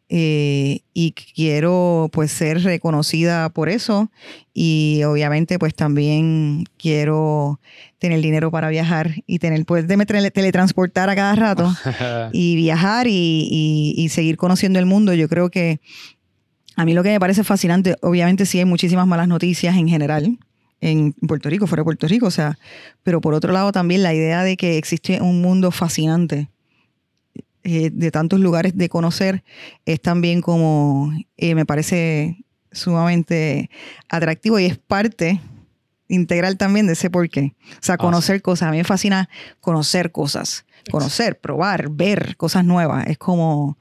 Eh, y quiero pues ser reconocida por eso y obviamente pues también quiero tener dinero para viajar y tener pues de teletransportar a cada rato y viajar y, y, seguir conociendo el mundo yo creo que a mí lo que me parece fascinante obviamente sí hay muchísimas malas noticias en general en Puerto Rico, fuera de Puerto Rico, o sea, pero por otro lado también la idea de que existe un mundo fascinante eh, de tantos lugares de conocer es también como, eh, me parece sumamente atractivo y es parte integral también de ese porqué. O sea, conocer cosas. A mí me fascina conocer cosas, conocer, probar, ver cosas nuevas. Es como,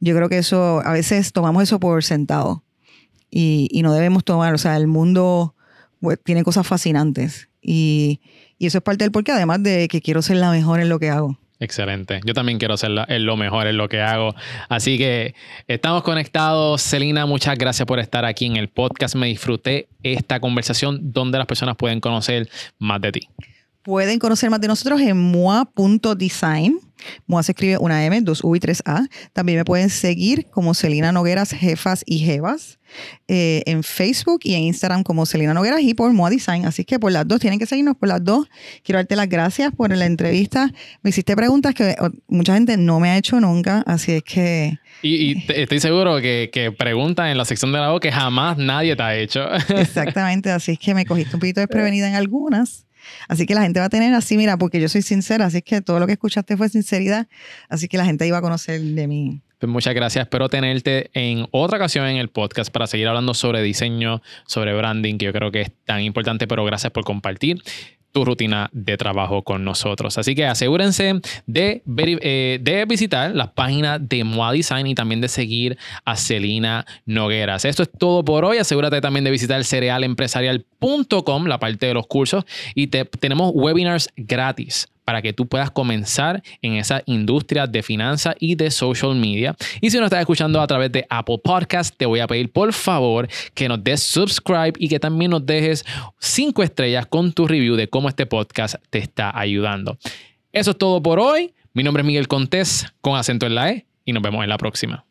yo creo que eso, a veces tomamos eso por sentado y, y no debemos tomar, o sea, el mundo tiene cosas fascinantes. Y, eso es parte del porqué, además de que quiero ser la mejor en lo que hago. Excelente. Yo también quiero ser lo mejor en lo que hago. Así que estamos conectados. Celina, muchas gracias por estar aquí en el podcast. Me disfruté esta conversación donde las personas pueden conocer más de ti. Pueden conocer más de nosotros en moa.design. Moa se escribe una M, dos U y tres A. También me pueden seguir como Celina Nogueras, Jefas y Jevas. Eh, en Facebook y en Instagram como Celina Nogueras y por Moa Design. Así que por las dos tienen que seguirnos, por las dos. Quiero darte las gracias por la entrevista. Me hiciste preguntas que mucha gente no me ha hecho nunca, así es que... Y, estoy seguro que, que, preguntan en la sección de la voz que jamás nadie te ha hecho. Exactamente, así es que me cogiste un poquito desprevenida en algunas. Así que la gente va a tener así, mira, porque yo soy sincera, así que todo lo que escuchaste fue sinceridad, así que la gente iba a conocer de mí. Pues muchas gracias. Espero tenerte en otra ocasión en el podcast para seguir hablando sobre diseño, sobre branding, que yo creo que es tan importante, pero gracias por compartir tu rutina de trabajo con nosotros. Así que asegúrense de, eh, de visitar la página de Moa Design y también de seguir a Celina Nogueras. Esto es todo por hoy. Asegúrate también de visitar cerealempresarial.com, la parte de los cursos, y te, tenemos webinars gratis para que tú puedas comenzar en esa industria de finanzas y de social media. Y si nos estás escuchando a través de Apple Podcast, te voy a pedir por favor que nos des subscribe y que también nos dejes cinco estrellas con tu review de cómo este podcast te está ayudando. Eso es todo por hoy. Mi nombre es Miguel Contés con acento en la E y nos vemos en la próxima.